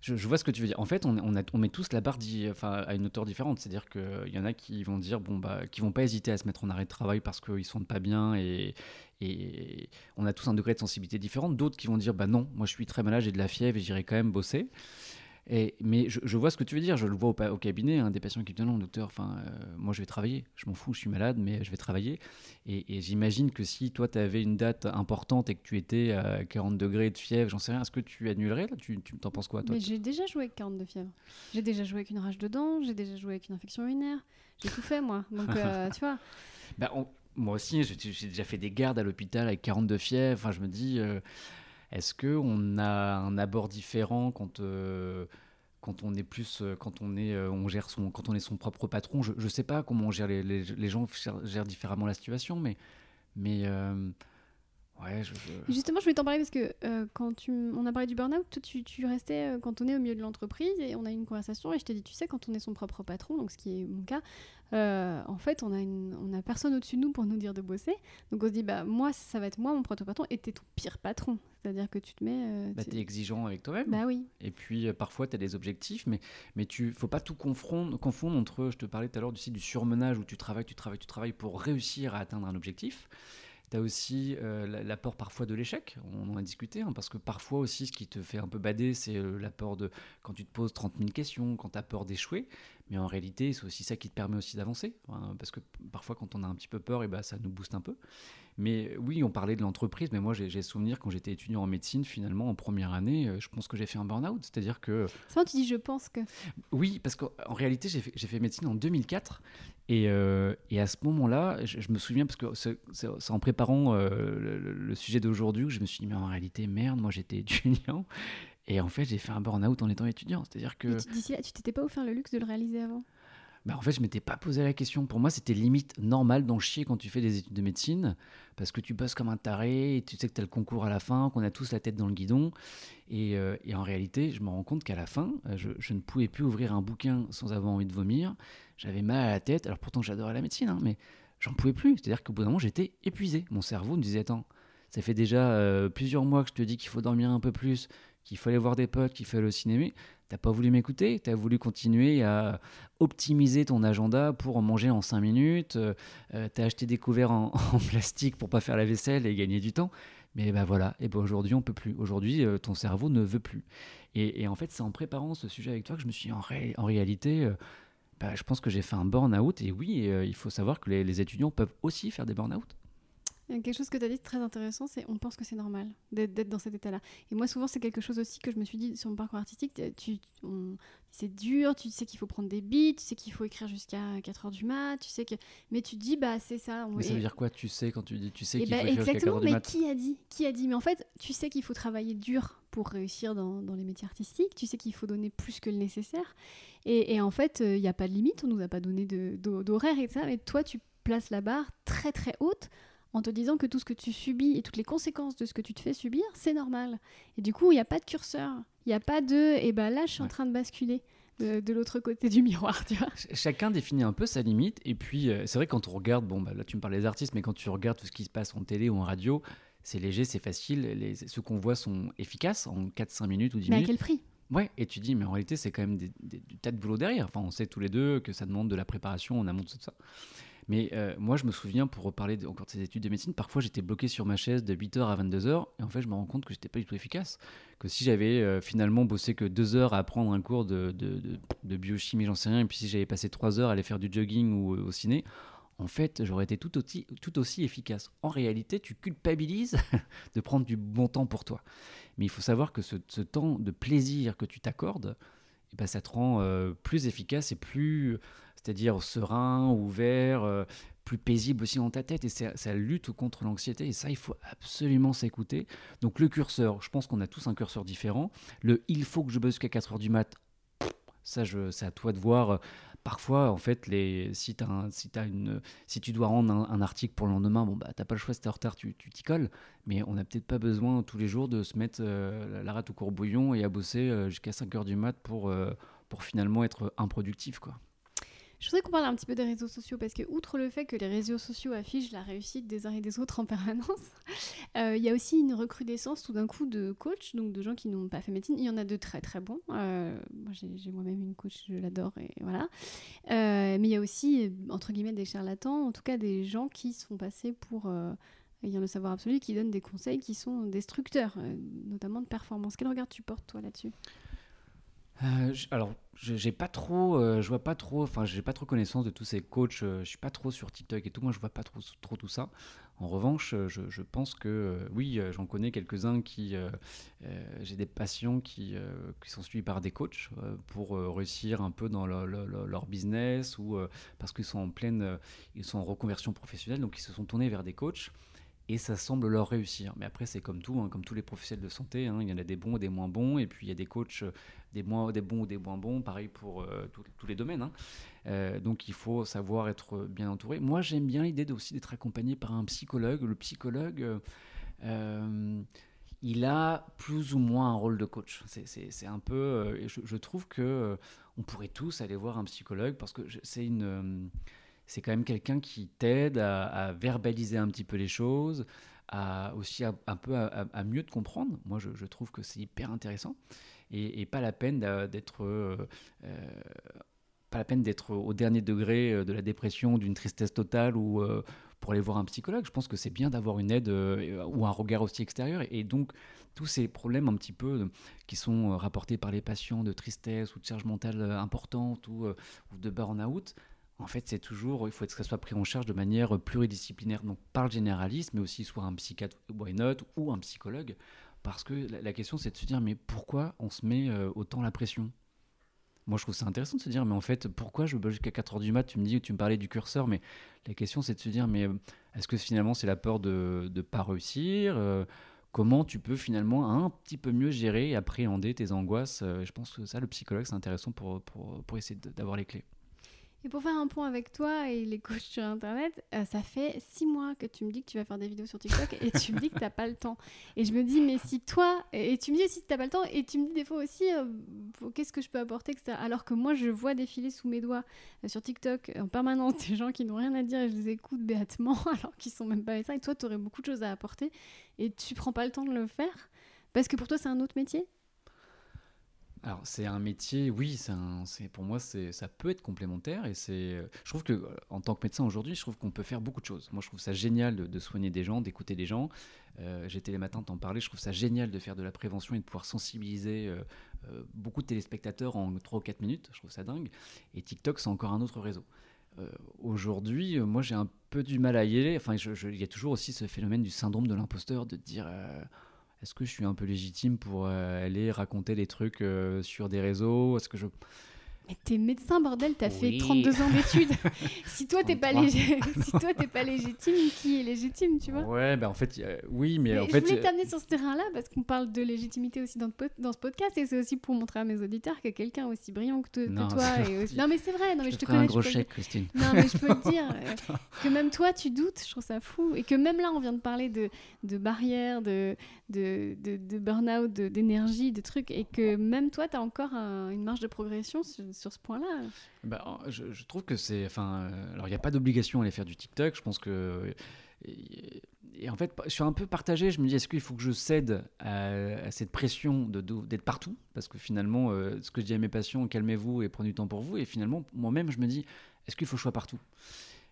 Je, vois ce que tu veux dire. En fait, on, on, on met tous la barre enfin, à une hauteur différente. C'est-à-dire qu'il y en a qui vont dire, bon, bah, qui vont pas hésiter à se mettre en arrêt de travail parce qu'ils sont pas bien et, et on a tous un degré de sensibilité différent. D'autres qui vont dire, bah non, moi je suis très malade, j'ai de la fièvre et j'irai quand même bosser mais je, vois ce que tu veux dire, je le vois au, cabinet, hein, des patients qui me disent non, docteur, enfin, euh, moi je vais travailler, je m'en fous, je suis malade, mais je vais travailler. Et, j'imagine que si toi tu avais une date importante et que tu étais à 40 degrés de fièvre, j'en sais rien, est-ce que tu annulerais là? Tu t'en penses quoi toi Mais j'ai déjà joué avec 40 de fièvre. J'ai déjà joué avec une rage de dents, j'ai déjà joué avec une infection urinaire, j'ai tout fait moi. Donc euh, tu vois. Bah, moi aussi, j'ai déjà fait des gardes à l'hôpital avec 40 de fièvre. Enfin, je me dis. Euh, est-ce qu'on a un abord différent quand, euh, quand on est plus, euh, quand on est, euh, on gère son, quand on est son propre patron? Je ne sais pas comment les, gens gèrent différemment la situation, mais Ouais, je, Justement, je voulais t'en parler parce que euh, quand tu, on a parlé du burn-out, toi, tu, tu restais euh, cantonné au milieu de l'entreprise et on a eu une conversation et je t'ai dit, tu sais, quand on est son propre patron, donc ce qui est mon cas, euh, en fait, on a, une, on a personne au-dessus de nous pour nous dire de bosser. Donc on se dit, bah moi, ça va être moi, mon propre patron, et t'es ton pire patron. C'est-à-dire que tu te mets. Bah, t'es exigeant avec toi-même. bah oui. Et puis parfois, tu as des objectifs, mais, mais tu faut pas tout confondre, confondre entre, je te parlais tout à l'heure du, du surmenage où tu travailles, tu travailles, tu travailles pour réussir à atteindre un objectif. Tu as aussi euh, la- l'apport parfois de l'échec, on en a discuté, hein, parce que parfois aussi ce qui te fait un peu bader, c'est euh, l'apport de quand tu te poses 30 000 questions, quand tu as peur d'échouer, mais en réalité c'est aussi ça qui te permet aussi d'avancer, hein, parce que parfois quand on a un petit peu peur, et ben, ça nous booste un peu. Mais oui, on parlait de l'entreprise, mais moi j'ai souvenir quand j'étais étudiant en médecine, finalement en première année, euh, je pense que j'ai fait un burn-out, c'est-à-dire que C'est vrai, tu dis, je pense que. oui, parce qu'en en réalité, j'ai fait, j'ai fait médecine en 2004. Et, euh, et à ce moment-là, je, me souviens, parce que c'est en préparant euh, le, sujet d'aujourd'hui que je me suis dit, mais en réalité, merde, moi j'étais étudiant. Et en fait, j'ai fait un burn-out en étant étudiant. C'est-à-dire que, tu t'étais pas offert le luxe de le réaliser avant? Bah, en fait, je m'étais pas posé la question. Pour moi, c'était limite normal d'en chier quand tu fais des études de médecine, parce que tu bosses comme un taré, tu sais que tu as le concours à la fin, qu'on a tous la tête dans le guidon. Et, euh, en réalité, je me rends compte qu'à la fin, euh, je, je ne pouvais plus ouvrir un bouquin sans avoir envie de vomir. J'avais mal à la tête. Alors pourtant, j'adorais la médecine, hein, mais j'en pouvais plus. C'est-à-dire qu'au bout d'un moment, j'étais épuisé. Mon cerveau me disait Attends, ça fait déjà euh, plusieurs mois que je te dis qu'il faut dormir un peu plus, qu'il faut aller voir des potes, qu'il faut aller au cinéma. T'as pas voulu m'écouter, t'as voulu continuer à optimiser ton agenda pour en manger en 5 minutes, euh, euh, t'as acheté des couverts en, plastique pour pas faire la vaisselle et gagner du temps. Mais ben voilà, et ben aujourd'hui on peut plus. Aujourd'hui euh, ton cerveau ne veut plus. Et, en fait c'est en préparant ce sujet avec toi que je me suis dit, en, ré- en réalité, bah, je pense que j'ai fait un burn-out. Et oui, il faut savoir que les, les étudiants peuvent aussi faire des burn-out. Il y a Quelque chose que tu as dit de très intéressant, c'est on pense que c'est normal d'être dans cet état-là. Et moi, souvent, c'est quelque chose aussi que je me suis dit sur mon parcours artistique. Tu, c'est dur, tu sais qu'il faut prendre des beats, tu sais qu'il faut écrire jusqu'à 4h du mat, tu sais que. Mais tu dis, bah, c'est ça. on- Mais ça veut dire quoi Tu sais quand tu dis tu sais et qu'il bah, faut écrire jusqu'à 4 exactement, heures du mais qui a dit Qui a dit? Mais en fait, tu sais qu'il faut travailler dur pour réussir dans, dans les métiers artistiques, tu sais qu'il faut donner plus que le nécessaire. Et, et en fait, il n'y a pas de limite, on nous a pas donné d'horaire et ça, mais toi, tu places la barre très très haute en te disant que tout ce que tu subis et toutes les conséquences de ce que tu te fais subir, c'est normal. Et du coup, il n'y a pas de curseur, il n'y a pas de « et ben là, je suis en train de basculer de, de l'autre côté du miroir », tu vois. Ch- Chacun définit un peu sa limite. Et puis, euh, c'est vrai, quand on regarde, bon, bah, là, tu me parles des artistes, mais quand tu regardes tout ce qui se passe en télé ou en radio, c'est léger, c'est facile. Les, ceux qu'on voit sont efficaces en 4-5 minutes ou 10 Mais à minutes. quel prix? Ouais, et tu dis, mais en réalité, c'est quand même des, des- du tas de boulot derrière. Enfin, on sait tous les deux que ça demande de la préparation en amont de tout ça. Mais euh, moi, je me souviens, pour reparler encore de ces études de médecine, parfois j'étais bloqué sur ma chaise de 8h à 22h, et en fait, je me rends compte que j'étais pas du tout efficace. Que si j'avais euh, finalement bossé que 2 heures à apprendre un cours de, biochimie, j'en sais rien, et puis si j'avais passé 3 heures à aller faire du jogging ou euh, au ciné, en fait, j'aurais été tout aussi, efficace. En réalité, tu culpabilises de prendre du bon temps pour toi. Mais il faut savoir que ce, temps de plaisir que tu t'accordes, eh ben, ça te rend plus efficace et plus, c'est-à-dire serein, ouvert, euh, plus paisible aussi dans ta tête. Et ça, lutte contre l'anxiété. Et ça, il faut absolument s'écouter. Donc le curseur, je pense qu'on a tous un curseur différent. Le il faut que je bosse jusqu'à 4 heures du mat, ça, c'est à toi de voir. Parfois, en fait, les, si, un- si, tu dois rendre un, article pour le lendemain, bon, bah, t'as pas le choix, si t'es en retard, tu t'y colles. Mais on n'a peut-être pas besoin tous les jours de se mettre euh, la rate au courbouillon et à bosser euh, jusqu'à 5 heures du mat pour, euh, pour finalement être improductif. Quoi. Je voudrais qu'on parle un petit peu des réseaux sociaux parce que, outre le fait que les réseaux sociaux affichent la réussite des uns et des autres en permanence, euh, il y a aussi une recrudescence tout d'un coup de coachs, donc de gens qui n'ont pas fait médecine. Il y en a de très très bons. Euh, moi, j'ai moi-même une coach, je l'adore et voilà. Euh, mais il y a aussi, entre guillemets, des charlatans, en tout cas des gens qui se font passer pour. ayant le savoir absolu, qui donnent des conseils qui sont destructeurs, notamment de performance. Quel regard tu portes, toi, là-dessus? Euh, alors, j'ai pas trop, euh, je vois pas trop, enfin, j'ai pas trop connaissance de tous ces coachs. euh, je suis pas trop sur TikTok et tout. Moi, je vois pas trop, trop tout ça. En revanche, euh, je, pense que oui, j'en connais quelques-uns qui, j'ai des patients qui, qui sont suivis par des coachs pour réussir un peu dans leur, leur- leur- leur business ou parce qu'ils sont en pleine, ils sont en reconversion professionnelle, donc ils se sont tournés vers des coachs. Et ça semble leur réussir. Mais après, c'est comme tout, hein, comme tous les professionnels de santé. hein, il y en a des bons et des moins bons. Et puis, il y a des coachs euh, des, moins, des bons ou des moins bons, pareil pour euh, tous- les domaines. hein. Euh, donc il faut savoir être bien entouré. Moi j'aime bien l'idée aussi d'être accompagné par un psychologue. Le psychologue, il a plus ou moins un rôle de coach. C'est un peu, je, trouve que on pourrait tous aller voir un psychologue parce que c'est une, c'est quand même quelqu'un qui t'aide à, verbaliser un petit peu les choses, à aussi un peu à, mieux te comprendre. Moi, je, trouve que c'est hyper intéressant et, pas la peine d'être pas la peine d'être au dernier degré euh, de la dépression, d'une tristesse totale ou euh, pour aller voir un psychologue. Je pense que c'est bien d'avoir une aide euh, ou un regard aussi extérieur. Et, donc, tous ces problèmes un petit peu qui sont rapportés par les patients de tristesse ou de charge mentale importante ou, de burn-out, en fait, c'est toujours, il faut que ça soit pris en charge de manière pluridisciplinaire, donc par le généraliste, mais aussi soit un psychiatre, why not, ou un psychologue, parce que la, question, c'est de se dire, mais pourquoi on se met autant la pression? Moi, je trouve ça intéressant de se dire, mais en fait, pourquoi je bug jusqu'à 4h du mat? Tu me dis, tu me parlais du curseur, mais la question, c'est de se dire, mais euh, est-ce que finalement, c'est la peur de ne pas réussir? Euh, Comment tu peux finalement un petit peu mieux gérer et appréhender tes angoisses? Euh, Je pense que ça, le psychologue, c'est intéressant pour, pour, pour essayer d'avoir les clés. Pour faire un point avec toi et les coachs sur Internet, euh, ça fait six mois que tu me dis que tu vas faire des vidéos sur TikTok et tu me dis que tu n'as pas le temps. Et je me dis, mais si toi, et tu me dis aussi que tu n'as pas le temps, et tu me dis des fois aussi, euh, qu'est-ce que je peux apporter. Alors que moi, je vois défiler sous mes doigts euh, sur TikTok en permanence des gens qui n'ont rien à dire et je les écoute béatement alors qu'ils sont même pas médecins. Et toi, tu aurais beaucoup de choses à apporter et tu prends pas le temps de le faire parce que pour toi, c'est un autre métier? Alors c'est un métier, oui, c'est pour moi ça peut être complémentaire et c'est, je trouve que euh, en tant que médecin aujourd'hui, je trouve qu'on peut faire beaucoup de choses. Moi je trouve ça génial de, soigner des gens, d'écouter des gens. Euh, J'étais les matins t'en parler, je trouve ça génial de faire de la prévention et de pouvoir sensibiliser euh, euh, beaucoup de téléspectateurs en 3 ou 4 minutes. Je trouve ça dingue. Et TikTok c'est encore un autre réseau. aujourd'hui, moi j'ai un peu du mal à y aller. Enfin, il y a toujours aussi ce phénomène du syndrome de l'imposteur de dire est-ce que je suis un peu légitime pour euh, aller raconter des trucs euh, sur des réseaux? Est-ce que je mais t'es médecin, bordel, t'as fait 32 ans d'études. si toi t'es pas, si toi, pas légitime, qui est légitime, tu vois Ouais, ben en fait, oui, mais, en je fait. Je voulais t'amener sur ce terrain-là parce qu'on parle de légitimité aussi dans, dans ce podcast et c'est aussi pour montrer à mes auditeurs que quelqu'un aussi brillant que, toi. Non, mais c'est vrai, non, mais je, te connais. un gros chèque, Christine. Non, mais je peux te dire euh, que même toi tu doutes, je trouve ça fou. Et que même là, on vient de parler de, de barrières, de, de, de, de burn-out, d'énergie, de, trucs, et que même toi, t'as encore une marge de progression sur sur ce point-là bah, je, trouve que c'est. Enfin, euh, alors, il n'y a pas d'obligation à aller faire du TikTok. Je pense que. Et, en fait, je suis un peu partagé. Je me dis, est-ce qu'il faut que je cède à, cette pression d'être de, partout? Parce que finalement, euh, ce que je dis à mes patients, calmez-vous et prenez du temps pour vous. Et finalement, moi-même, je me dis, est-ce qu'il faut que je sois partout?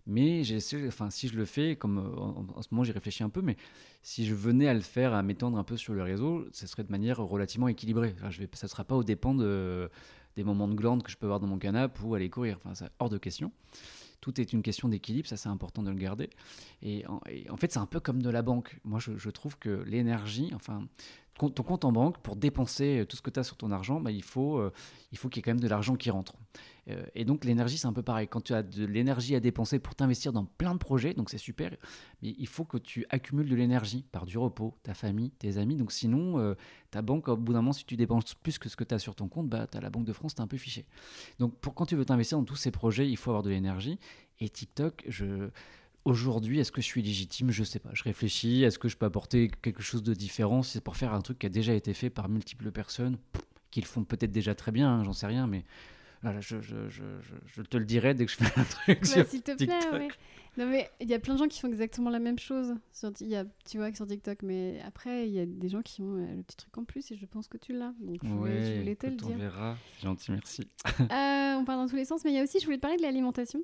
Mais enfin, si je le fais, comme en, ce moment j'y réfléchis un peu, mais si je venais à le faire, à m'étendre un peu sur le réseau, ce serait de manière relativement équilibrée. vais, ça ne sera pas au dépend de, des moments de glande que je peux avoir dans mon canapé ou aller courir. Enfin, c'est hors de question. Tout est une question d'équilibre, ça c'est important de le garder. Et en, fait, c'est un peu comme de la banque. Moi, je, trouve que l'énergie, enfin, ton compte en banque, pour dépenser tout ce que tu as sur ton argent, bah, il faut euh, il faut qu'il y ait quand même de l'argent qui rentre. Euh, et donc l'énergie, c'est un peu pareil. Quand tu as de l'énergie à dépenser pour t'investir dans plein de projets, donc c'est super, mais il faut que tu accumules de l'énergie par du repos, ta famille, tes amis. Donc sinon, euh, ta banque, au bout d'un moment, si tu dépenses plus que ce que tu as sur ton compte, bah, as la Banque de France, tu un peu fiché. Donc pour quand tu veux t'investir dans tous ces projets, il faut avoir de l'énergie. Et TikTok, je... Aujourd'hui, est-ce que je suis légitime? Je sais pas. Je réfléchis. Est-ce que je peux apporter quelque chose de différent? C'est pour faire un truc qui a déjà été fait par multiples personnes, qui le font peut-être déjà très bien, hein, j'en sais rien, mais je, je, je, je, te le dirai dès que je fais un truc. Bah, S'il te plaît, ouais. Non, mais il y a plein de gens qui font exactement la même chose. Sur, y a, tu vois, sur TikTok. Mais après, il y a des gens qui ont euh, le petit truc en plus et je pense que tu l'as. Donc, je voulais, te le dire. On verra. Gentil, merci. Euh, on parle dans tous les sens. Mais il y a aussi, je voulais te parler de l'alimentation.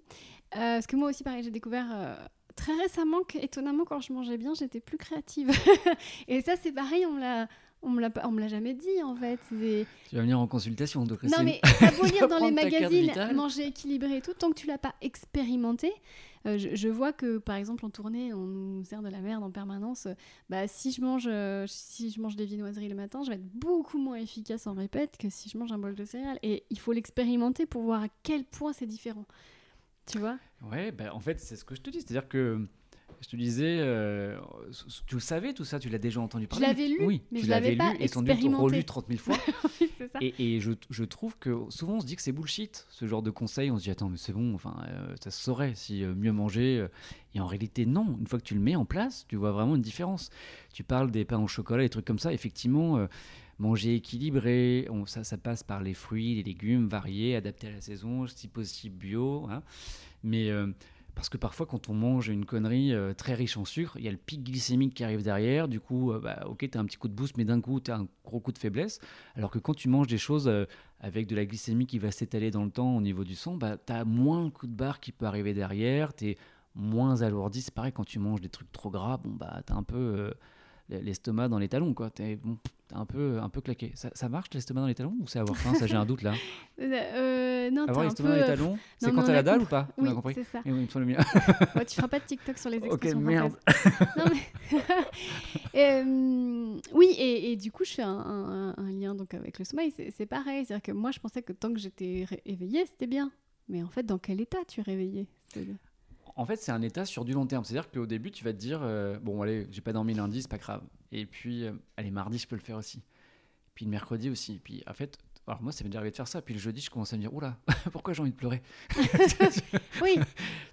Euh, parce que moi aussi, pareil, j'ai découvert très récemment qu'étonnamment, quand je mangeais bien, j'étais plus créative. et ça, c'est pareil, on me l'a on me l'a, on me l'a jamais dit en fait. Tu vas venir en consultation, donc Non mais lire dans les magazines, manger équilibré et tout, tant que tu l'as pas expérimenté, euh, je, vois que par exemple en tournée, on nous sert de la merde en permanence. bah si je mange, euh, si je mange des viennoiseries le matin, je vais être beaucoup moins efficace en répète que si je mange un bol de céréales. Et il faut l'expérimenter pour voir à quel point c'est différent. Tu vois? Ouais, bah, en fait c'est ce que je te dis, c'est-à-dire que Je te disais, euh, tu le savais tout ça, tu l'as déjà entendu Je parler. l'avais lu, oui, mais tu je l'avais pas lu et sans doute relu 30 000 fois. Oui, c'est ça. Et, et je, je trouve que souvent on se dit que c'est bullshit, ce genre de conseils. On se dit, attends, mais c'est bon, enfin, euh, ça se saurait si euh, mieux manger. et en réalité, non. Une fois que tu le mets en place, tu vois vraiment une différence. Tu parles des pains au chocolat, des trucs comme ça. Effectivement, manger équilibré, on- ça, ça passe par les fruits, les légumes variés, adaptés à la saison, si possible bio. hein. Mais. euh, parce que parfois, quand on mange une connerie euh, très riche en sucre, il y a le pic glycémique qui arrive derrière. Du coup, euh, bah, ok, tu as un petit coup de boost, mais d'un coup, tu un gros coup de faiblesse. Alors que quand tu manges des choses euh, avec de la glycémie qui va s'étaler dans le temps au niveau du sang, bah, moins le coup de barre qui peut arriver derrière. Tu es moins alourdi. C'est pareil, quand tu manges des trucs trop gras, bon, bah, un peu l'estomac dans les talons. Tu es, bon, t'es un, peu, un peu claqué. Ça, ça marche l'estomac dans les talons ou c'est avoir faim? Ça, j'ai un doute là. Euh, non, t'as Avoir l'estomac peu. dans les euh, talons, c'est quand t'as la dalle ou pas? On Oui, a compris c'est ça. Eh oui, il me semble bien. Ouais, tu feras pas de TikTok sur les Ok, expressions merde. Non, mais- Euh, oui, et, et du coup, je fais un, un- un lien donc avec le sommeil. C'est c'est pareil. C'est-à-dire que moi, je pensais que tant que j'étais éveillée, c'était bien. Mais en fait, dans quel état tu es réveillée? En fait, c'est un état sur du long terme. C'est-à-dire qu'au début, tu vas te dire euh, Bon, allez, j'ai pas dormi lundi, c'est pas grave. Et puis, euh, allez, mardi, je peux le faire aussi. Puis le mercredi aussi. Puis en fait, alors moi, ça m'est déjà arrivé de faire ça. Puis le jeudi, je commence à me dire Oula, pourquoi j'ai envie de pleurer Oui,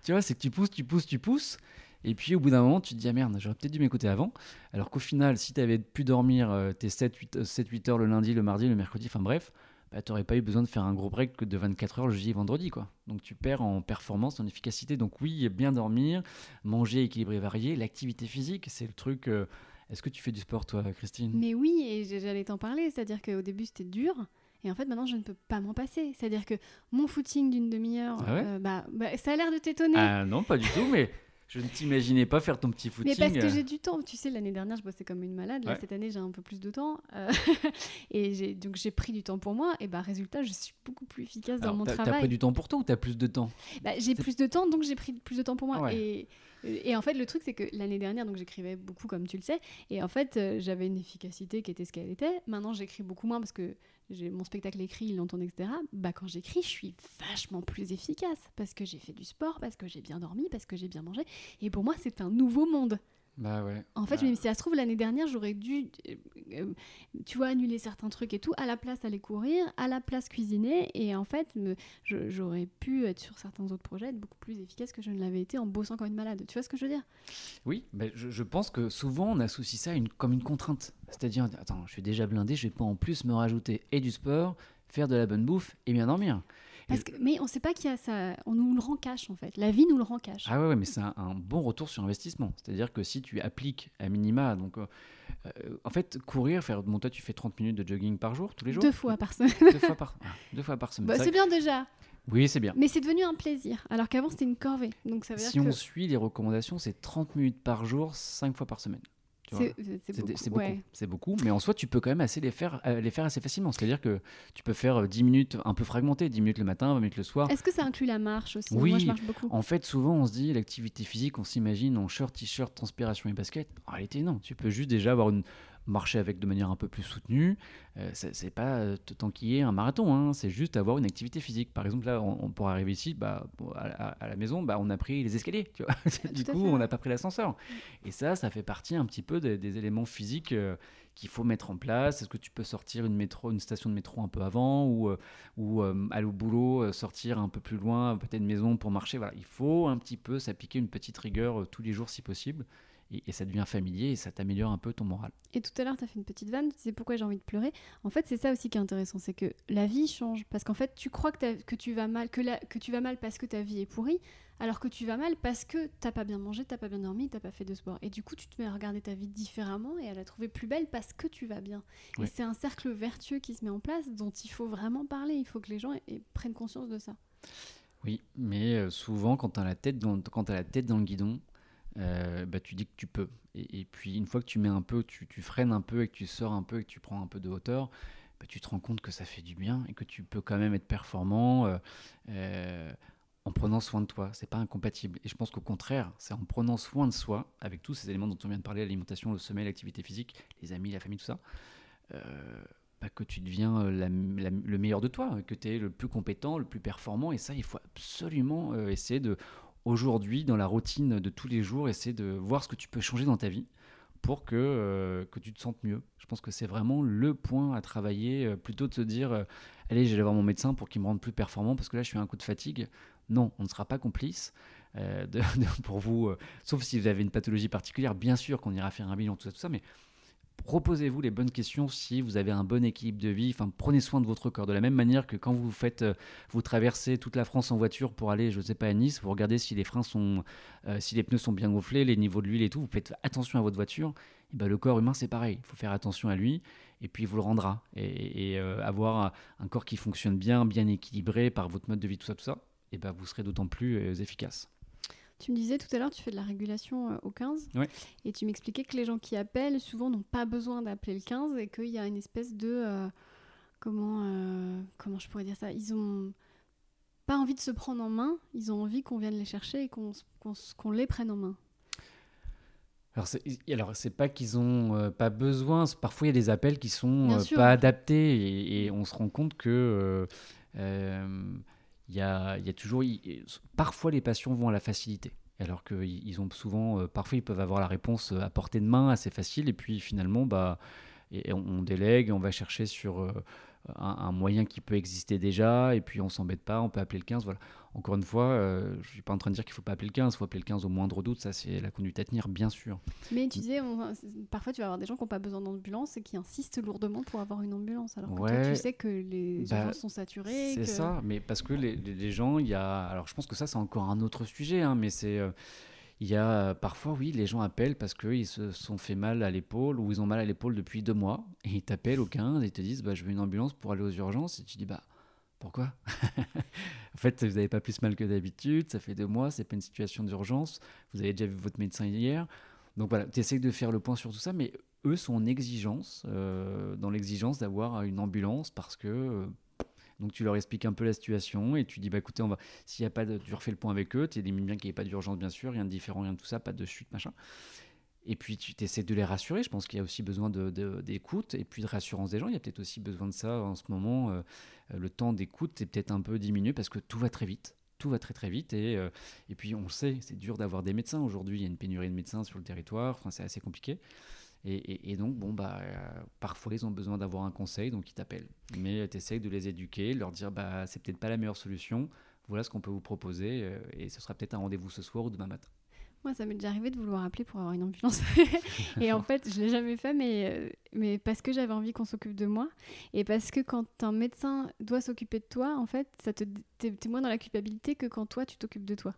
Tu vois, c'est que tu pousses, tu pousses, tu pousses. Et puis au bout d'un moment, tu te dis Ah merde, j'aurais peut-être dû m'écouter avant. Alors qu'au final, si tu avais pu dormir euh, tes 7-8 heures le lundi, le mardi, le mercredi, enfin bref, bah, tu n'aurais pas eu besoin de faire un gros break que de 24 heures le jeudi et vendredi. Quoi. Donc tu perds en performance, en efficacité. Donc oui, bien dormir, manger équilibré varié, l'activité physique, c'est le truc. euh, Est-ce que tu fais du sport, toi, Christine? Mais oui, et j'allais t'en parler. C'est-à-dire qu'au début, c'était dur. Et en fait, maintenant, je ne peux pas m'en passer. C'est-à-dire que mon footing d'une demi-heure, Ah ouais? euh, bah, bah, ça a l'air de t'étonner. Ah non, pas du tout, mais je ne t'imaginais pas faire ton petit footing. Mais parce que euh. j'ai du temps. Tu sais, l'année dernière, je bossais comme une malade. Là, Ouais. cette année, j'ai un peu plus de temps. Euh, et donc, j'ai pris du temps pour moi. Et bah, résultat, je suis beaucoup plus efficace dans mon t'as- T'as travail. pris du temps pour toi ou t'as plus de temps? Bah, j'ai plus de temps, donc j'ai pris plus de temps pour moi. Ouais. Et, et en fait, le truc, c'est que l'année dernière, donc j'écrivais beaucoup, comme tu le sais. Et en fait, euh, j'avais une efficacité qui était ce qu'elle était. Maintenant, j'écris beaucoup moins parce que j'ai mon spectacle écrit, il l'entend, etc. Bah, quand j'écris, je suis vachement plus efficace parce que j'ai fait du sport, parce que j'ai bien dormi, parce que j'ai bien mangé. Et pour moi, c'est un nouveau monde. Bah ouais. En fait, Bah, même si ça se trouve, l'année dernière, j'aurais dû, euh, euh, tu vois, annuler certains trucs et tout, à la place aller courir, à la place cuisiner. Et en fait, j'aurais pu être sur certains autres projets, être beaucoup plus efficace que je ne l'avais été en bossant comme une malade. Tu vois ce que je veux dire? Oui, mais je, je pense que souvent on associe ça à une, comme une contrainte. C'est-à-dire, attends, je suis déjà blindé, je vais pas en plus me rajouter et du sport, faire de la bonne bouffe et bien dormir. Parce que, Mais on ne sait pas qu'il y a ça. On nous le rend cash, en fait. La vie nous le rend cash. Ah ouais, ouais, mais c'est un, un bon retour sur investissement. C'est-à-dire que si tu appliques à minima, donc euh, euh, en fait, courir, faire, bon, toi tu fais 30 minutes de jogging par jour, tous les jours Deux fois par semaine. Deux fois par, ah, deux fois par semaine. Bah, C'est bien déjà. Oui, c'est bien. Mais c'est devenu un plaisir. Alors qu'avant, c'était une corvée. Donc ça veut dire Si que on suit les recommandations, c'est 30 minutes par jour, 5 fois par semaine. C'est beaucoup. c'est beaucoup. ouais. Beaucoup, mais en soi, tu peux quand même assez les faire, euh, les faire assez facilement. C'est-à-dire que tu peux faire euh, 10 minutes un peu fragmentées, 10 minutes le matin, 20 minutes le soir. Est-ce que ça inclut la marche aussi? Oui. Moi, je marche beaucoup. En fait, souvent, on se dit l'activité physique, on s'imagine en short, t-shirt, transpiration et basket. En réalité, non. Tu peux juste déjà avoir une marcher avec de manière un peu plus soutenue. Euh, c'est pas euh, te t'enquiller un marathon, hein. c'est juste avoir une activité physique. Par exemple, là, on, on pour arriver ici, bah, à, la maison, bah, on a pris les escaliers. Tu vois du coup, on n'a pas pris l'ascenseur. Et ça, ça fait partie un petit peu des, des éléments physiques euh, qu'il faut mettre en place. Est-ce que tu peux sortir une, métro, une station de métro un peu avant ou, euh, ou aller au boulot, sortir un peu plus loin, peut-être maison pour marcher? Voilà. Il faut un petit peu s'appliquer une petite rigueur tous les jours si possible. Et, et ça devient familier et ça t'améliore un peu ton moral. Et tout à l'heure, tu as fait une petite vanne, tu disais pourquoi j'ai envie de pleurer? En fait, c'est ça aussi qui est intéressant, c'est que la vie change. Parce qu'en fait, tu crois que, t'as- que tu vas mal, que, la- que tu vas mal parce que ta vie est pourrie, alors que tu vas mal parce que t'as pas bien mangé, t'as pas bien dormi, t'as pas fait de sport. Et du coup, tu te mets à regarder ta vie différemment et à la trouver plus belle parce que tu vas bien. Ouais. Et c'est un cercle vertueux qui se met en place dont il faut vraiment parler. Il faut que les gens aient- prennent conscience de ça. Oui, mais euh, souvent, quand tu as, la tête dans- quand t'as la tête dans le guidon, euh, bah, tu dis que tu peux. Et, puis, une fois que tu mets un peu, tu, freines un peu et que tu sors un peu et que tu prends un peu de hauteur, bah, tu te rends compte que ça fait du bien et que tu peux quand même être performant euh, euh, en prenant soin de toi. C'est pas incompatible. Et je pense qu'au contraire, c'est en prenant soin de soi, avec tous ces éléments dont on vient de parler, l'alimentation, le sommeil, l'activité physique, les amis, la famille, tout ça, bah, que tu deviens le meilleur de toi, que tu es le plus compétent, le plus performant. Et ça, il faut absolument essayer de, aujourd'hui, dans la routine de tous les jours, essaie de voir ce que tu peux changer dans ta vie pour que, euh, que tu te sentes mieux. Je pense que c'est vraiment le point à travailler, euh, plutôt de se dire, euh, allez, j'allais voir mon médecin pour qu'il me rende plus performant parce que là, je suis un coup de fatigue. Non, on ne sera pas complice. pour vous, sauf si vous avez une pathologie particulière, bien sûr qu'on ira faire un bilan, tout ça, tout ça, mais Proposez-vous les bonnes questions si vous avez un bon équilibre de vie. Enfin, prenez soin de votre corps. De la même manière que quand vous faites, euh, vous traversez toute la France en voiture pour aller, je ne sais pas, à Nice, vous regardez si les freins sont, euh, si les pneus sont bien gonflés, les niveaux de l'huile et tout. Vous faites attention à votre voiture. Et ben, le corps humain, c'est pareil. Il faut faire attention à lui et puis il vous le rendra. Et, euh, avoir un corps qui fonctionne bien, bien équilibré par votre mode de vie, tout ça, tout ça, et ben, vous serez d'autant plus efficace. Tu me disais tout à l'heure, tu fais de la régulation euh, au 15. Et tu m'expliquais que les gens qui appellent, souvent, n'ont pas besoin d'appeler le 15 et qu'il y a une espèce de. Euh, comment, euh, comment je pourrais dire ça? Ils ont pas envie de se prendre en main, ils ont envie qu'on vienne les chercher et qu'on les prenne en main. Alors, c'est, alors c'est pas qu'ils ont pas besoin, parfois il y a des appels qui sont pas adaptés et, on se rend compte que il y a, y a, toujours. parfois, les patients vont à la facilité. Alors qu'ils ont souvent. Euh, parfois, ils peuvent avoir la réponse à portée de main assez facile. Et puis, finalement, bah, on, délègue, on va chercher sur. Euh, un, moyen qui peut exister déjà, et puis on s'embête pas, on peut appeler le 15. Voilà. Encore une fois, euh, je suis pas en train de dire qu'il faut pas appeler le 15, il faut appeler le 15 au moindre doute, ça c'est la conduite à tenir, bien sûr. Mais tu disais, parfois tu vas avoir des gens qui n'ont pas besoin d'ambulance et qui insistent lourdement pour avoir une ambulance, alors que toi, tu sais que les bah, sont saturés. C'est ça, mais parce que les, les, gens, il y a... Alors je pense que ça c'est encore un autre sujet, hein, mais c'est... Euh, il y a euh, parfois, oui, les gens appellent parce qu'ils se sont fait mal à l'épaule ou ils ont mal à l'épaule depuis deux mois et ils t'appellent au 15 et ils te disent bah, Je veux une ambulance pour aller aux urgences. Et tu dis Bah, pourquoi? En fait, vous n'avez pas plus mal que d'habitude, ça fait deux mois, c'est pas une situation d'urgence, vous avez déjà vu votre médecin hier. Donc voilà, tu essaies de faire le point sur tout ça, mais eux sont en exigence, euh, dans l'exigence d'avoir une ambulance parce que euh, donc tu leur expliques un peu la situation et tu dis bah écoutez, on va s'il y a pas de tu refais le point avec eux, tu élimines bien qu'il n'y ait pas d'urgence bien sûr, rien de différent, rien de tout ça, pas de chute machin. Et puis tu essaies de les rassurer. Je pense qu'il y a aussi besoin d'écoute et puis de rassurance des gens. Il y a peut-être aussi besoin de ça en ce moment. Euh, le temps d'écoute est peut-être un peu diminué parce que tout va très vite. Tout va très très vite et, euh, et puis on sait, c'est dur d'avoir des médecins aujourd'hui. Il y a une pénurie de médecins sur le territoire. Enfin, c'est assez compliqué. Et, donc, bon, bah, euh, parfois, ils ont besoin d'avoir un conseil, donc ils t'appellent. Mais tu essayes de les éduquer, leur dire, bah, c'est peut-être pas la meilleure solution, voilà ce qu'on peut vous proposer, euh, et ce sera peut-être un rendez-vous ce soir ou demain matin. Moi, ça m'est déjà arrivé de vouloir appeler pour avoir une ambulance. et en fait, je l'ai jamais fait, mais, euh, mais parce que j'avais envie qu'on s'occupe de moi. Et parce que quand un médecin doit s'occuper de toi, en fait, ça te, t'es moins dans la culpabilité que quand toi, tu t'occupes de toi.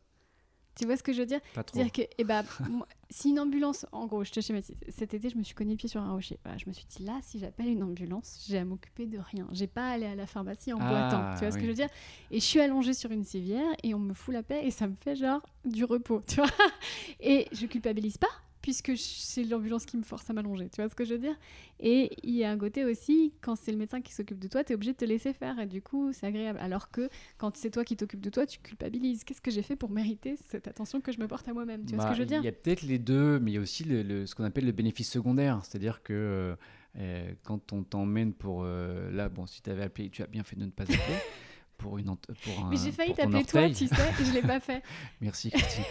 Tu vois ce que je veux dire dire que, eh ben, si une ambulance, en gros, je te schématise. Cet été, je me suis cogné le pied sur un rocher. je me suis dit, là, si j'appelle une ambulance, j'ai à m'occuper de rien. J'ai pas à aller à la pharmacie en ah, boitant. Tu vois ce que je veux dire Et je suis allongée sur une civière et on me fout la paix et ça me fait genre du repos. Tu vois Et je culpabilise pas puisque c'est l'ambulance qui me force à m'allonger. Tu vois ce que je veux dire? Et il y a un côté aussi, quand c'est le médecin qui s'occupe de toi, tu es obligé de te laisser faire. Et du coup, c'est agréable. Alors que quand c'est toi qui t'occupes de toi, tu culpabilises. Qu'est-ce que j'ai fait pour mériter cette attention que je me porte à moi-même? Tu vois ce que je veux bah, dire Il y a peut-être les deux, mais il y a aussi le, ce qu'on appelle le bénéfice secondaire. C'est-à-dire que euh, euh, quand on t'emmène pour. Euh, là, bon, si tu avais appelé, tu as bien fait de ne pas appeler. pour une pour un, Mais j'ai failli t'appeler toi, tu sais, et je l'ai pas fait. Merci Christine.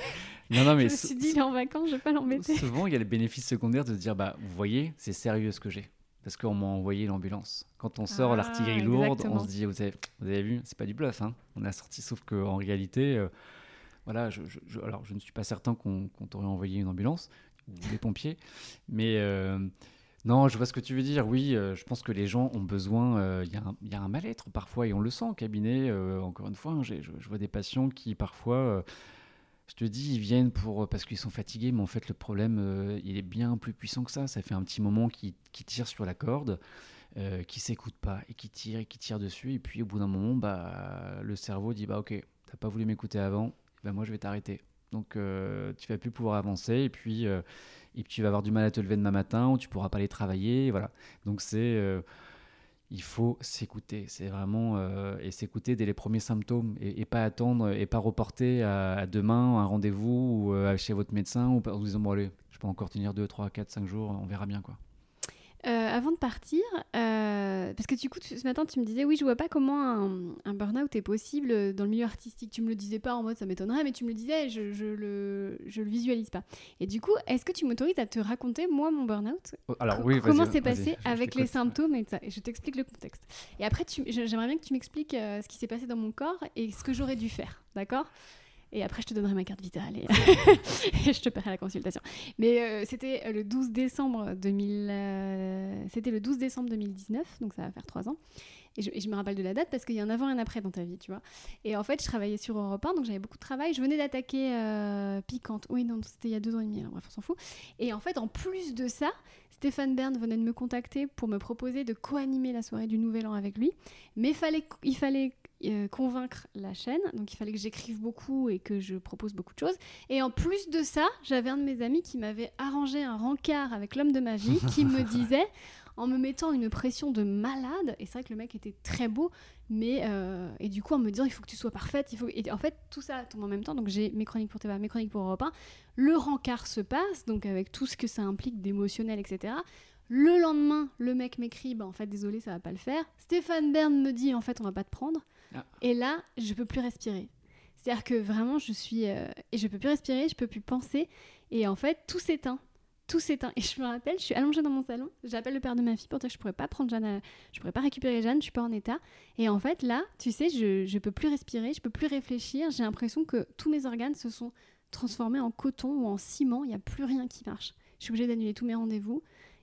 Non, non, mais je me suis dit, il est en vacances, je vais pas l'embêter. Souvent, il y a le bénéfice secondaire de se dire, bah, vous voyez, c'est sérieux ce que j'ai. Parce qu'on m'a envoyé l'ambulance. Quand on sort ah, l'artillerie lourde, on se dit, vous avez, vous avez vu, c'est pas du bluff. Hein on a sorti, sauf qu'en réalité, euh, voilà, je, je, alors je ne suis pas certain qu'on t'aurait envoyé une ambulance ou des pompiers, mais euh, non, je vois ce que tu veux dire. Oui, euh, je pense que les gens ont besoin. Il y, y, a un mal-être parfois et on le sent au cabinet. encore une fois, hein, je, vois des patients qui parfois je te dis, ils viennent pour parce qu'ils sont fatigués, mais en fait, le problème, euh, il est bien plus puissant que ça. Ça fait un petit moment qu'ils tirent sur la corde, euh, qui s'écoutent pas et qui tirent et qui tirent dessus. Et puis, au bout d'un moment, bah, le cerveau dit, bah ok, t'as pas voulu m'écouter avant, bah moi, je vais t'arrêter. Donc, euh, tu vas plus pouvoir avancer et puis, euh, et puis tu vas avoir du mal à te lever demain matin ou tu pourras pas aller travailler. Voilà. Donc, c'est il faut s'écouter. C'est vraiment euh, et s'écouter dès les premiers symptômes et, pas attendre et pas reporter à, demain un rendez-vous ou euh, chez votre médecin ou en disant bon allez, je peux encore tenir 2, 3, 4, 5 jours, on verra bien quoi. Euh, avant de partir, euh, parce que du coup, tu- ce matin, tu me disais, oui, je vois pas comment un, un burn-out est possible dans le milieu artistique. Tu me le disais pas en mode ça m'étonnerait, mais tu me le disais, je, je le, je le visualise pas. Et du coup, est-ce que tu m'autorises à te raconter, moi, mon burn-out Oh, Alors Co- oui, vas-y, Comment c'est passé avec les symptômes et ça Et je t'explique le contexte. Et après, j'aimerais bien que tu m'expliques euh, ce qui s'est passé dans mon corps et ce que j'aurais dû faire, d'accord? Et après, je te donnerai ma carte vitale et, et je te paierai la consultation. Mais euh, c'était euh, le 12 décembre 2000, euh, c'était le 12 décembre 2019, donc ça va faire trois ans. Et je, et je me rappelle de la date parce qu'il y a un avant et un après dans ta vie, tu vois. Et en fait, je travaillais sur Europe 1, donc j'avais beaucoup de travail. Je venais d'attaquer euh, Piquante. Oui, non, c'était il y a deux ans et demi, alors bref, on s'en fout. Et en fait, en plus de ça, Stéphane Bern venait de me contacter pour me proposer de co-animer la soirée du Nouvel An avec lui. Mais fallait, il fallait euh, convaincre la chaîne, donc il fallait que j'écrive beaucoup et que je propose beaucoup de choses. Et en plus de ça, j'avais un de mes amis qui m'avait arrangé un rencard avec l'homme de ma vie qui me disait, en me mettant une pression de malade, et c'est vrai que le mec était très beau, mais euh, et du coup en me disant il faut que tu sois parfaite, il faut et en fait tout ça tombe en même temps, donc j'ai mes chroniques pour TVA, mes chroniques pour Europe 1, le rencard se passe, donc avec tout ce que ça implique d'émotionnel, etc. Le lendemain, le mec m'écrit, bah en fait désolé, ça va pas le faire. Stéphane Bern me dit en fait on va pas te prendre. Ah. Et là, je peux plus respirer. C'est-à-dire que vraiment, je suis euh, et je peux plus respirer, je peux plus penser, et en fait tout s'éteint. Tout s'éteint. Et je me rappelle, je suis allongée dans mon salon, j'appelle le père de ma fille pour dire que je pourrais pas prendre Jeanne, je pourrais pas récupérer Jeanne, je suis pas en état. Et en fait, là, tu sais, je, je peux plus respirer, je peux plus réfléchir. J'ai l'impression que tous mes organes se sont transformés en coton ou en ciment. Il n'y a plus rien qui marche. Je suis obligée d'annuler tous mes rendez-vous.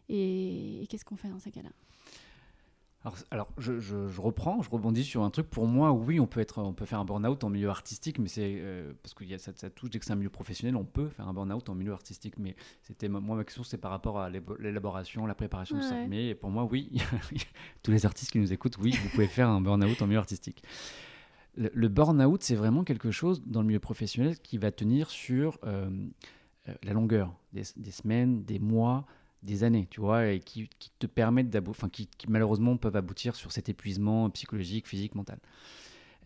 Et, et qu'est-ce qu'on fait dans ces cas-là? Alors, alors, je, je- je reprends, je rebondis sur un truc. Pour moi, oui, on peut, être, on peut faire un burn-out en milieu artistique, mais c'est euh, parce que y a, ça, ça touche dès que c'est un milieu professionnel, on peut faire un burn-out en milieu artistique. Mais c'était moi, ma question, c'est par rapport à l'élaboration, la préparation, tout ça. Mais pour moi, oui, tous les artistes qui nous écoutent, oui, vous pouvez faire un burn-out en milieu artistique. Le, le burn-out, c'est vraiment quelque chose dans le milieu professionnel qui va tenir sur euh, euh, la longueur, des, des semaines, des mois, des années, tu vois, et qui, qui te permettent d'abou- enfin, qui, qui malheureusement peuvent aboutir sur cet épuisement psychologique, physique, mental.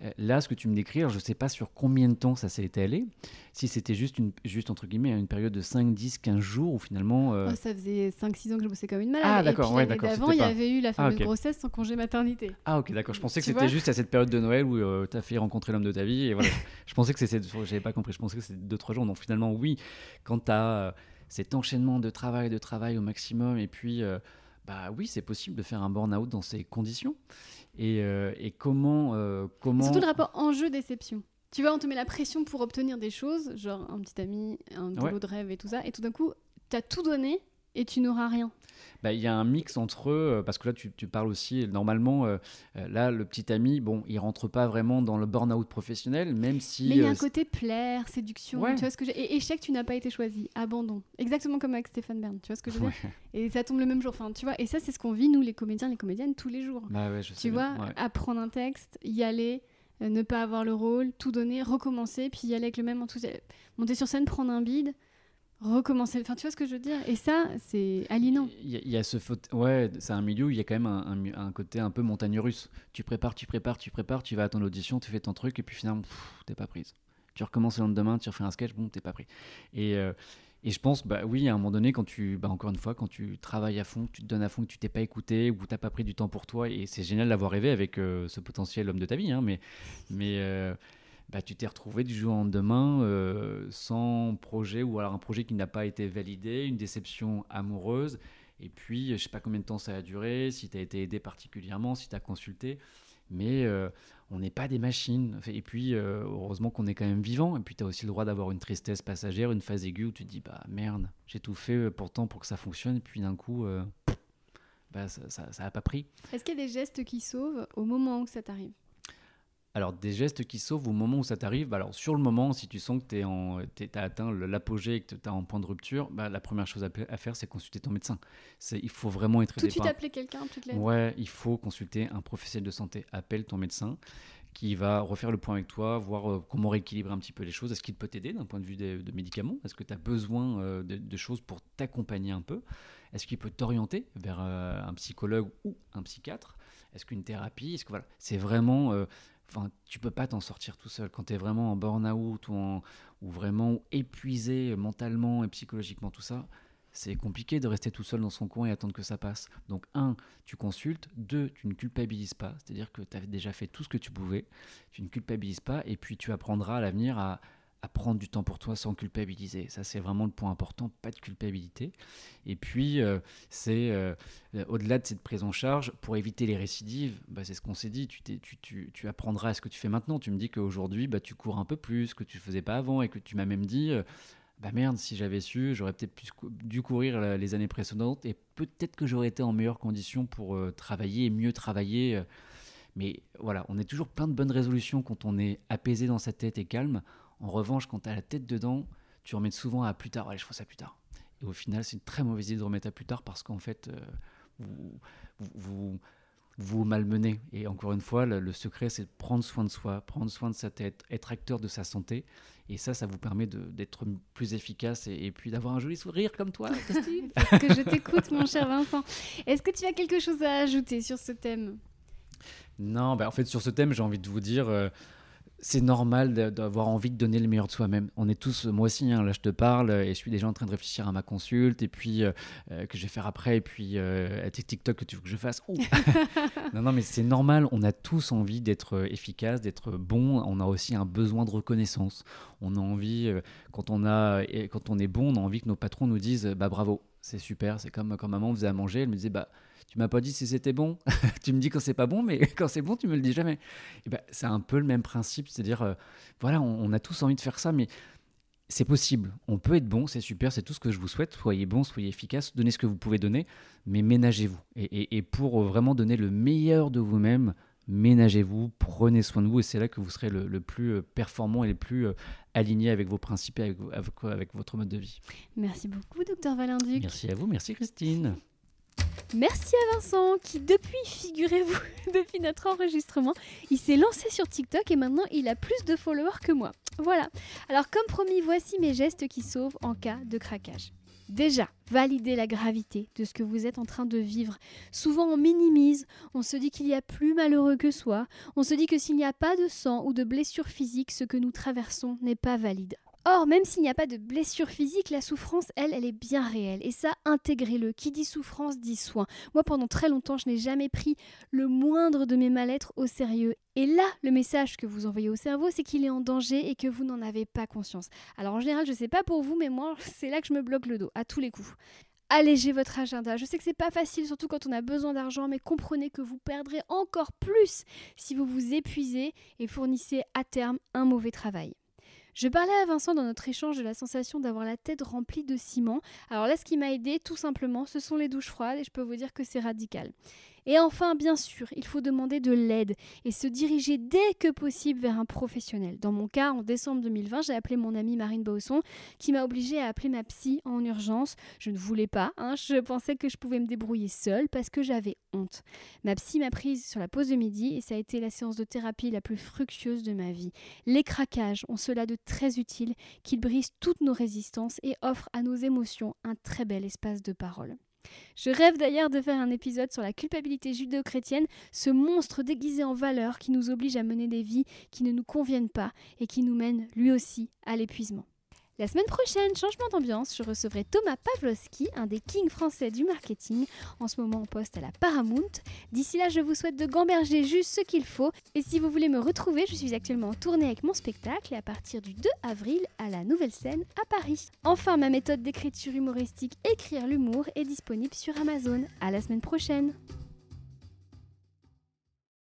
Euh, Là, ce que tu me décris, je ne sais pas sur combien de temps ça s'est étalé, si c'était juste, une, juste entre guillemets une période de 5, 10, 15 jours, ou finalement... euh, Oh, Ça faisait 5-6 ans que je bossais comme une malade. Ah, d'accord, ouais, d'accord, c'était il y avait eu la fameuse ok. grossesse sans congé maternité. Ah ok d'accord, je pensais que c'était juste à cette période de Noël où tu as fait rencontrer l'homme de ta vie et voilà. je pensais que c'était, j'avais pas compris, je pensais que c'était 2-3 jours. Donc finalement oui, quand tu as cet enchaînement de travail, de travail au maximum et puis euh, bah oui c'est possible de faire un burn-out dans ces conditions. Et, euh, et comment... euh, comment... Surtout le rapport enjeu-déception. Tu vois, on te met la pression pour obtenir des choses, genre un petit ami, un boulot Ouais. de rêve et tout ça, et tout d'un coup, tu as tout donné et tu n'auras rien. Bah, Il y a un mix entre eux, parce que là, tu, tu parles aussi, normalement, euh, euh, là, le petit ami, bon, il rentre pas vraiment dans le burn-out professionnel, même si... Mais il y a euh, un côté plaire, séduction, Ouais. tu vois ce que. Et échec, tu n'as pas été choisi, abandon. Exactement comme avec Stéphane Bern, tu vois ce que je veux dire. Et ça tombe le même jour, enfin, tu vois. Et ça, c'est ce qu'on vit, nous, les comédiens, les comédiennes, tous les jours. Bah ouais, je sais Tu vois, bien, apprendre un texte, y aller, euh, ne pas avoir le rôle, tout donner, recommencer, puis y aller avec le même enthousiasme. Monter sur scène, prendre un bide, recommencer. Enfin, tu vois ce que je veux dire? Et ça, c'est aliénant. Il y, a- ce faute. Ouais, c'est un milieu où il y a quand même un, un côté un peu montagne russe. Tu prépares, tu prépares, tu prépares, tu vas à ton audition, tu fais ton truc, et puis finalement, t'es pas prise. Tu recommences le lendemain, tu refais un sketch, bon, t'es pas pris. Et, euh, et je pense, bah oui, à un moment donné, quand tu, bah encore une fois, quand tu travailles à fond, tu te donnes à fond, que tu t'es pas écouté, ou t'as pas pris du temps pour toi, et c'est génial d'avoir rêvé avec euh, ce potentiel homme de ta vie, hein, mais, mais euh, bah, tu t'es retrouvé du jour au lendemain euh, sans projet, ou alors un projet qui n'a pas été validé, une déception amoureuse, et puis je sais pas combien de temps ça a duré, si tu as été aidé particulièrement, si tu as consulté, mais euh, on n'est pas des machines. Et puis, euh, heureusement qu'on est quand même vivant. Et puis, tu as aussi le droit d'avoir une tristesse passagère, une phase aiguë où tu te dis, bah merde, j'ai tout fait pourtant pour que ça fonctionne. Et puis, d'un coup, bah, ça n'a pas pris. Est-ce qu'il y a des gestes qui sauvent au moment où ça t'arrive? Alors, des gestes qui sauvent au moment où ça t'arrive. Bah, alors, sur le moment, si tu sens que tu as atteint l'apogée et que tu es en point de rupture, bah, la première chose à, à faire, c'est consulter ton médecin. C'est- Il faut vraiment être Tout de suite appeler quelqu'un, toute la Ouais, il faut consulter un professionnel de santé. Appelle ton médecin qui va refaire le point avec toi, voir euh, comment rééquilibrer un petit peu les choses. Est-ce qu'il peut t'aider d'un point de vue de, médicaments? Est-ce que tu as besoin euh, de, de choses pour t'accompagner un peu? Est-ce qu'il peut t'orienter vers euh, un psychologue ou un psychiatre? Est-ce qu'une thérapie? Est-ce que voilà, c'est vraiment euh, Enfin, tu peux pas t'en sortir tout seul quand tu es vraiment en burn-out ou, ou vraiment épuisé mentalement et psychologiquement tout ça. c'est compliqué de rester tout seul dans son coin et attendre que ça passe. Donc, un, tu consultes. Deux, tu ne culpabilises pas. C'est-à-dire que tu as déjà fait tout ce que tu pouvais. Tu ne culpabilises pas. Et puis, tu apprendras à l'avenir à, prendre du temps pour toi sans culpabiliser. Ça, c'est vraiment le point important. Pas de culpabilité. Et puis, euh, c'est euh, au-delà de cette prise en charge, pour éviter les récidives, bah, c'est ce qu'on s'est dit. Tu, apprendras à ce que tu fais maintenant. Tu me dis qu'aujourd'hui, bah, tu cours un peu plus, que tu ne faisais pas avant. Et que tu m'as même dit. Euh, bah merde, si j'avais su, j'aurais peut-être dû courir les années précédentes et peut-être que j'aurais été en meilleures conditions pour euh, travailler et mieux travailler. Euh. Mais voilà, on est toujours plein de bonnes résolutions quand on est apaisé dans sa tête et calme. En revanche, quand tu as la tête dedans, tu remets souvent à plus tard. Ouais, je ferai ça plus tard. Et au final, c'est une très mauvaise idée de remettre à plus tard parce qu'en fait, euh, vous, vous, vous malmenez. Et encore une fois, le, secret, c'est de prendre soin de soi, prendre soin de sa tête, être acteur de sa santé. Et ça, ça vous permet d'être plus efficace et, puis d'avoir un joli sourire comme toi, Parce que je t'écoute, mon cher Vincent. Est-ce que tu as quelque chose à ajouter sur ce thème? Non, bah en fait, sur ce thème, j'ai envie de vous dire, euh, c'est normal d'avoir envie de donner le meilleur de soi-même. On est tous, moi aussi, hein, là je te parle, et je suis déjà en train de réfléchir à ma consulte, et puis euh, euh, que je vais faire après, et puis euh, à TikTok que tu veux que je fasse. non, non, mais c'est normal, on a tous envie d'être efficace, d'être bon, on a aussi un besoin de reconnaissance. On a envie, quand, on a, quand on est bon, on a envie que nos patrons nous disent bah bravo, c'est super, c'est comme quand maman faisait à manger, elle me disait bah tu m'as pas dit si c'était bon. tu me dis quand c'est pas bon, mais quand c'est bon, tu me le dis jamais. Et ben, c'est un peu le même principe, c'est-à-dire, euh, voilà, on, a tous envie de faire ça, mais c'est possible. On peut être bon, c'est super, c'est tout ce que je vous souhaite. Soyez bon, soyez efficace, donnez ce que vous pouvez donner, mais ménagez-vous. Et, pour vraiment donner le meilleur de vous-même, ménagez-vous, prenez soin de vous, et c'est là que vous serez le, plus euh, performant et le plus euh, aligné avec vos principes et avec, avec, votre mode de vie. Merci beaucoup, docteur Valenduc. Merci à vous, merci Christine. Merci à Vincent qui, depuis, figurez-vous, depuis notre enregistrement, il s'est lancé sur TikTok et maintenant il a plus de followers que moi. Voilà. Alors comme promis, voici mes gestes qui sauvent en cas de craquage. Déjà, validez la gravité de ce que vous êtes en train de vivre. Souvent, on minimise, on se dit qu'il y a plus malheureux que soi, on se dit que s'il n'y a pas de sang ou de blessure physique, ce que nous traversons n'est pas valide. Or, même s'il n'y a pas de blessure physique, la souffrance, elle, elle est bien réelle. Et ça, intégrez-le. Qui dit souffrance dit soin. Moi, pendant très longtemps, je n'ai jamais pris le moindre de mes mal-être au sérieux. Et là, le message que vous envoyez au cerveau, c'est qu'il est en danger et que vous n'en avez pas conscience. Alors en général, je ne sais pas pour vous, mais moi, c'est là que je me bloque le dos, à tous les coups allégez votre agenda. Je sais que c'est pas facile, surtout quand on a besoin d'argent, mais comprenez que vous perdrez encore plus si vous vous épuisez et fournissez à terme un mauvais travail. Je parlais à Vincent dans notre échange de la sensation d'avoir la tête remplie de ciment. Alors là, ce qui m'a aidé, tout simplement, ce sont les douches froides et je peux vous dire que c'est radical. Et enfin, bien sûr, il faut demander de l'aide et se diriger dès que possible vers un professionnel. Dans mon cas, en décembre 2020, j'ai appelé mon amie Marine Bausson qui m'a obligée à appeler ma psy en urgence. Je ne voulais pas, hein, je pensais que je pouvais me débrouiller seule parce que j'avais honte. Ma psy m'a prise sur la pause de midi et ça a été la séance de thérapie la plus fructueuse de ma vie. Les craquages ont cela de très utile qu'ils brisent toutes nos résistances et offrent à nos émotions un très bel espace de parole. Je rêve d'ailleurs de faire un épisode sur la culpabilité judéo-chrétienne, ce monstre déguisé en valeur qui nous oblige à mener des vies qui ne nous conviennent pas et qui nous mène lui aussi à l'épuisement. La semaine prochaine, changement d'ambiance, je recevrai Thomas Pavlovski, un des kings français du marketing, en ce moment en poste à la Paramount. D'ici là, je vous souhaite de gamberger juste ce qu'il faut. Et si vous voulez me retrouver, je suis actuellement en tournée avec mon spectacle et à partir du 2 avril à la Nouvelle Scène à Paris. Enfin, ma méthode d'écriture humoristique Écrire l'humour est disponible sur Amazon. À la semaine prochaine.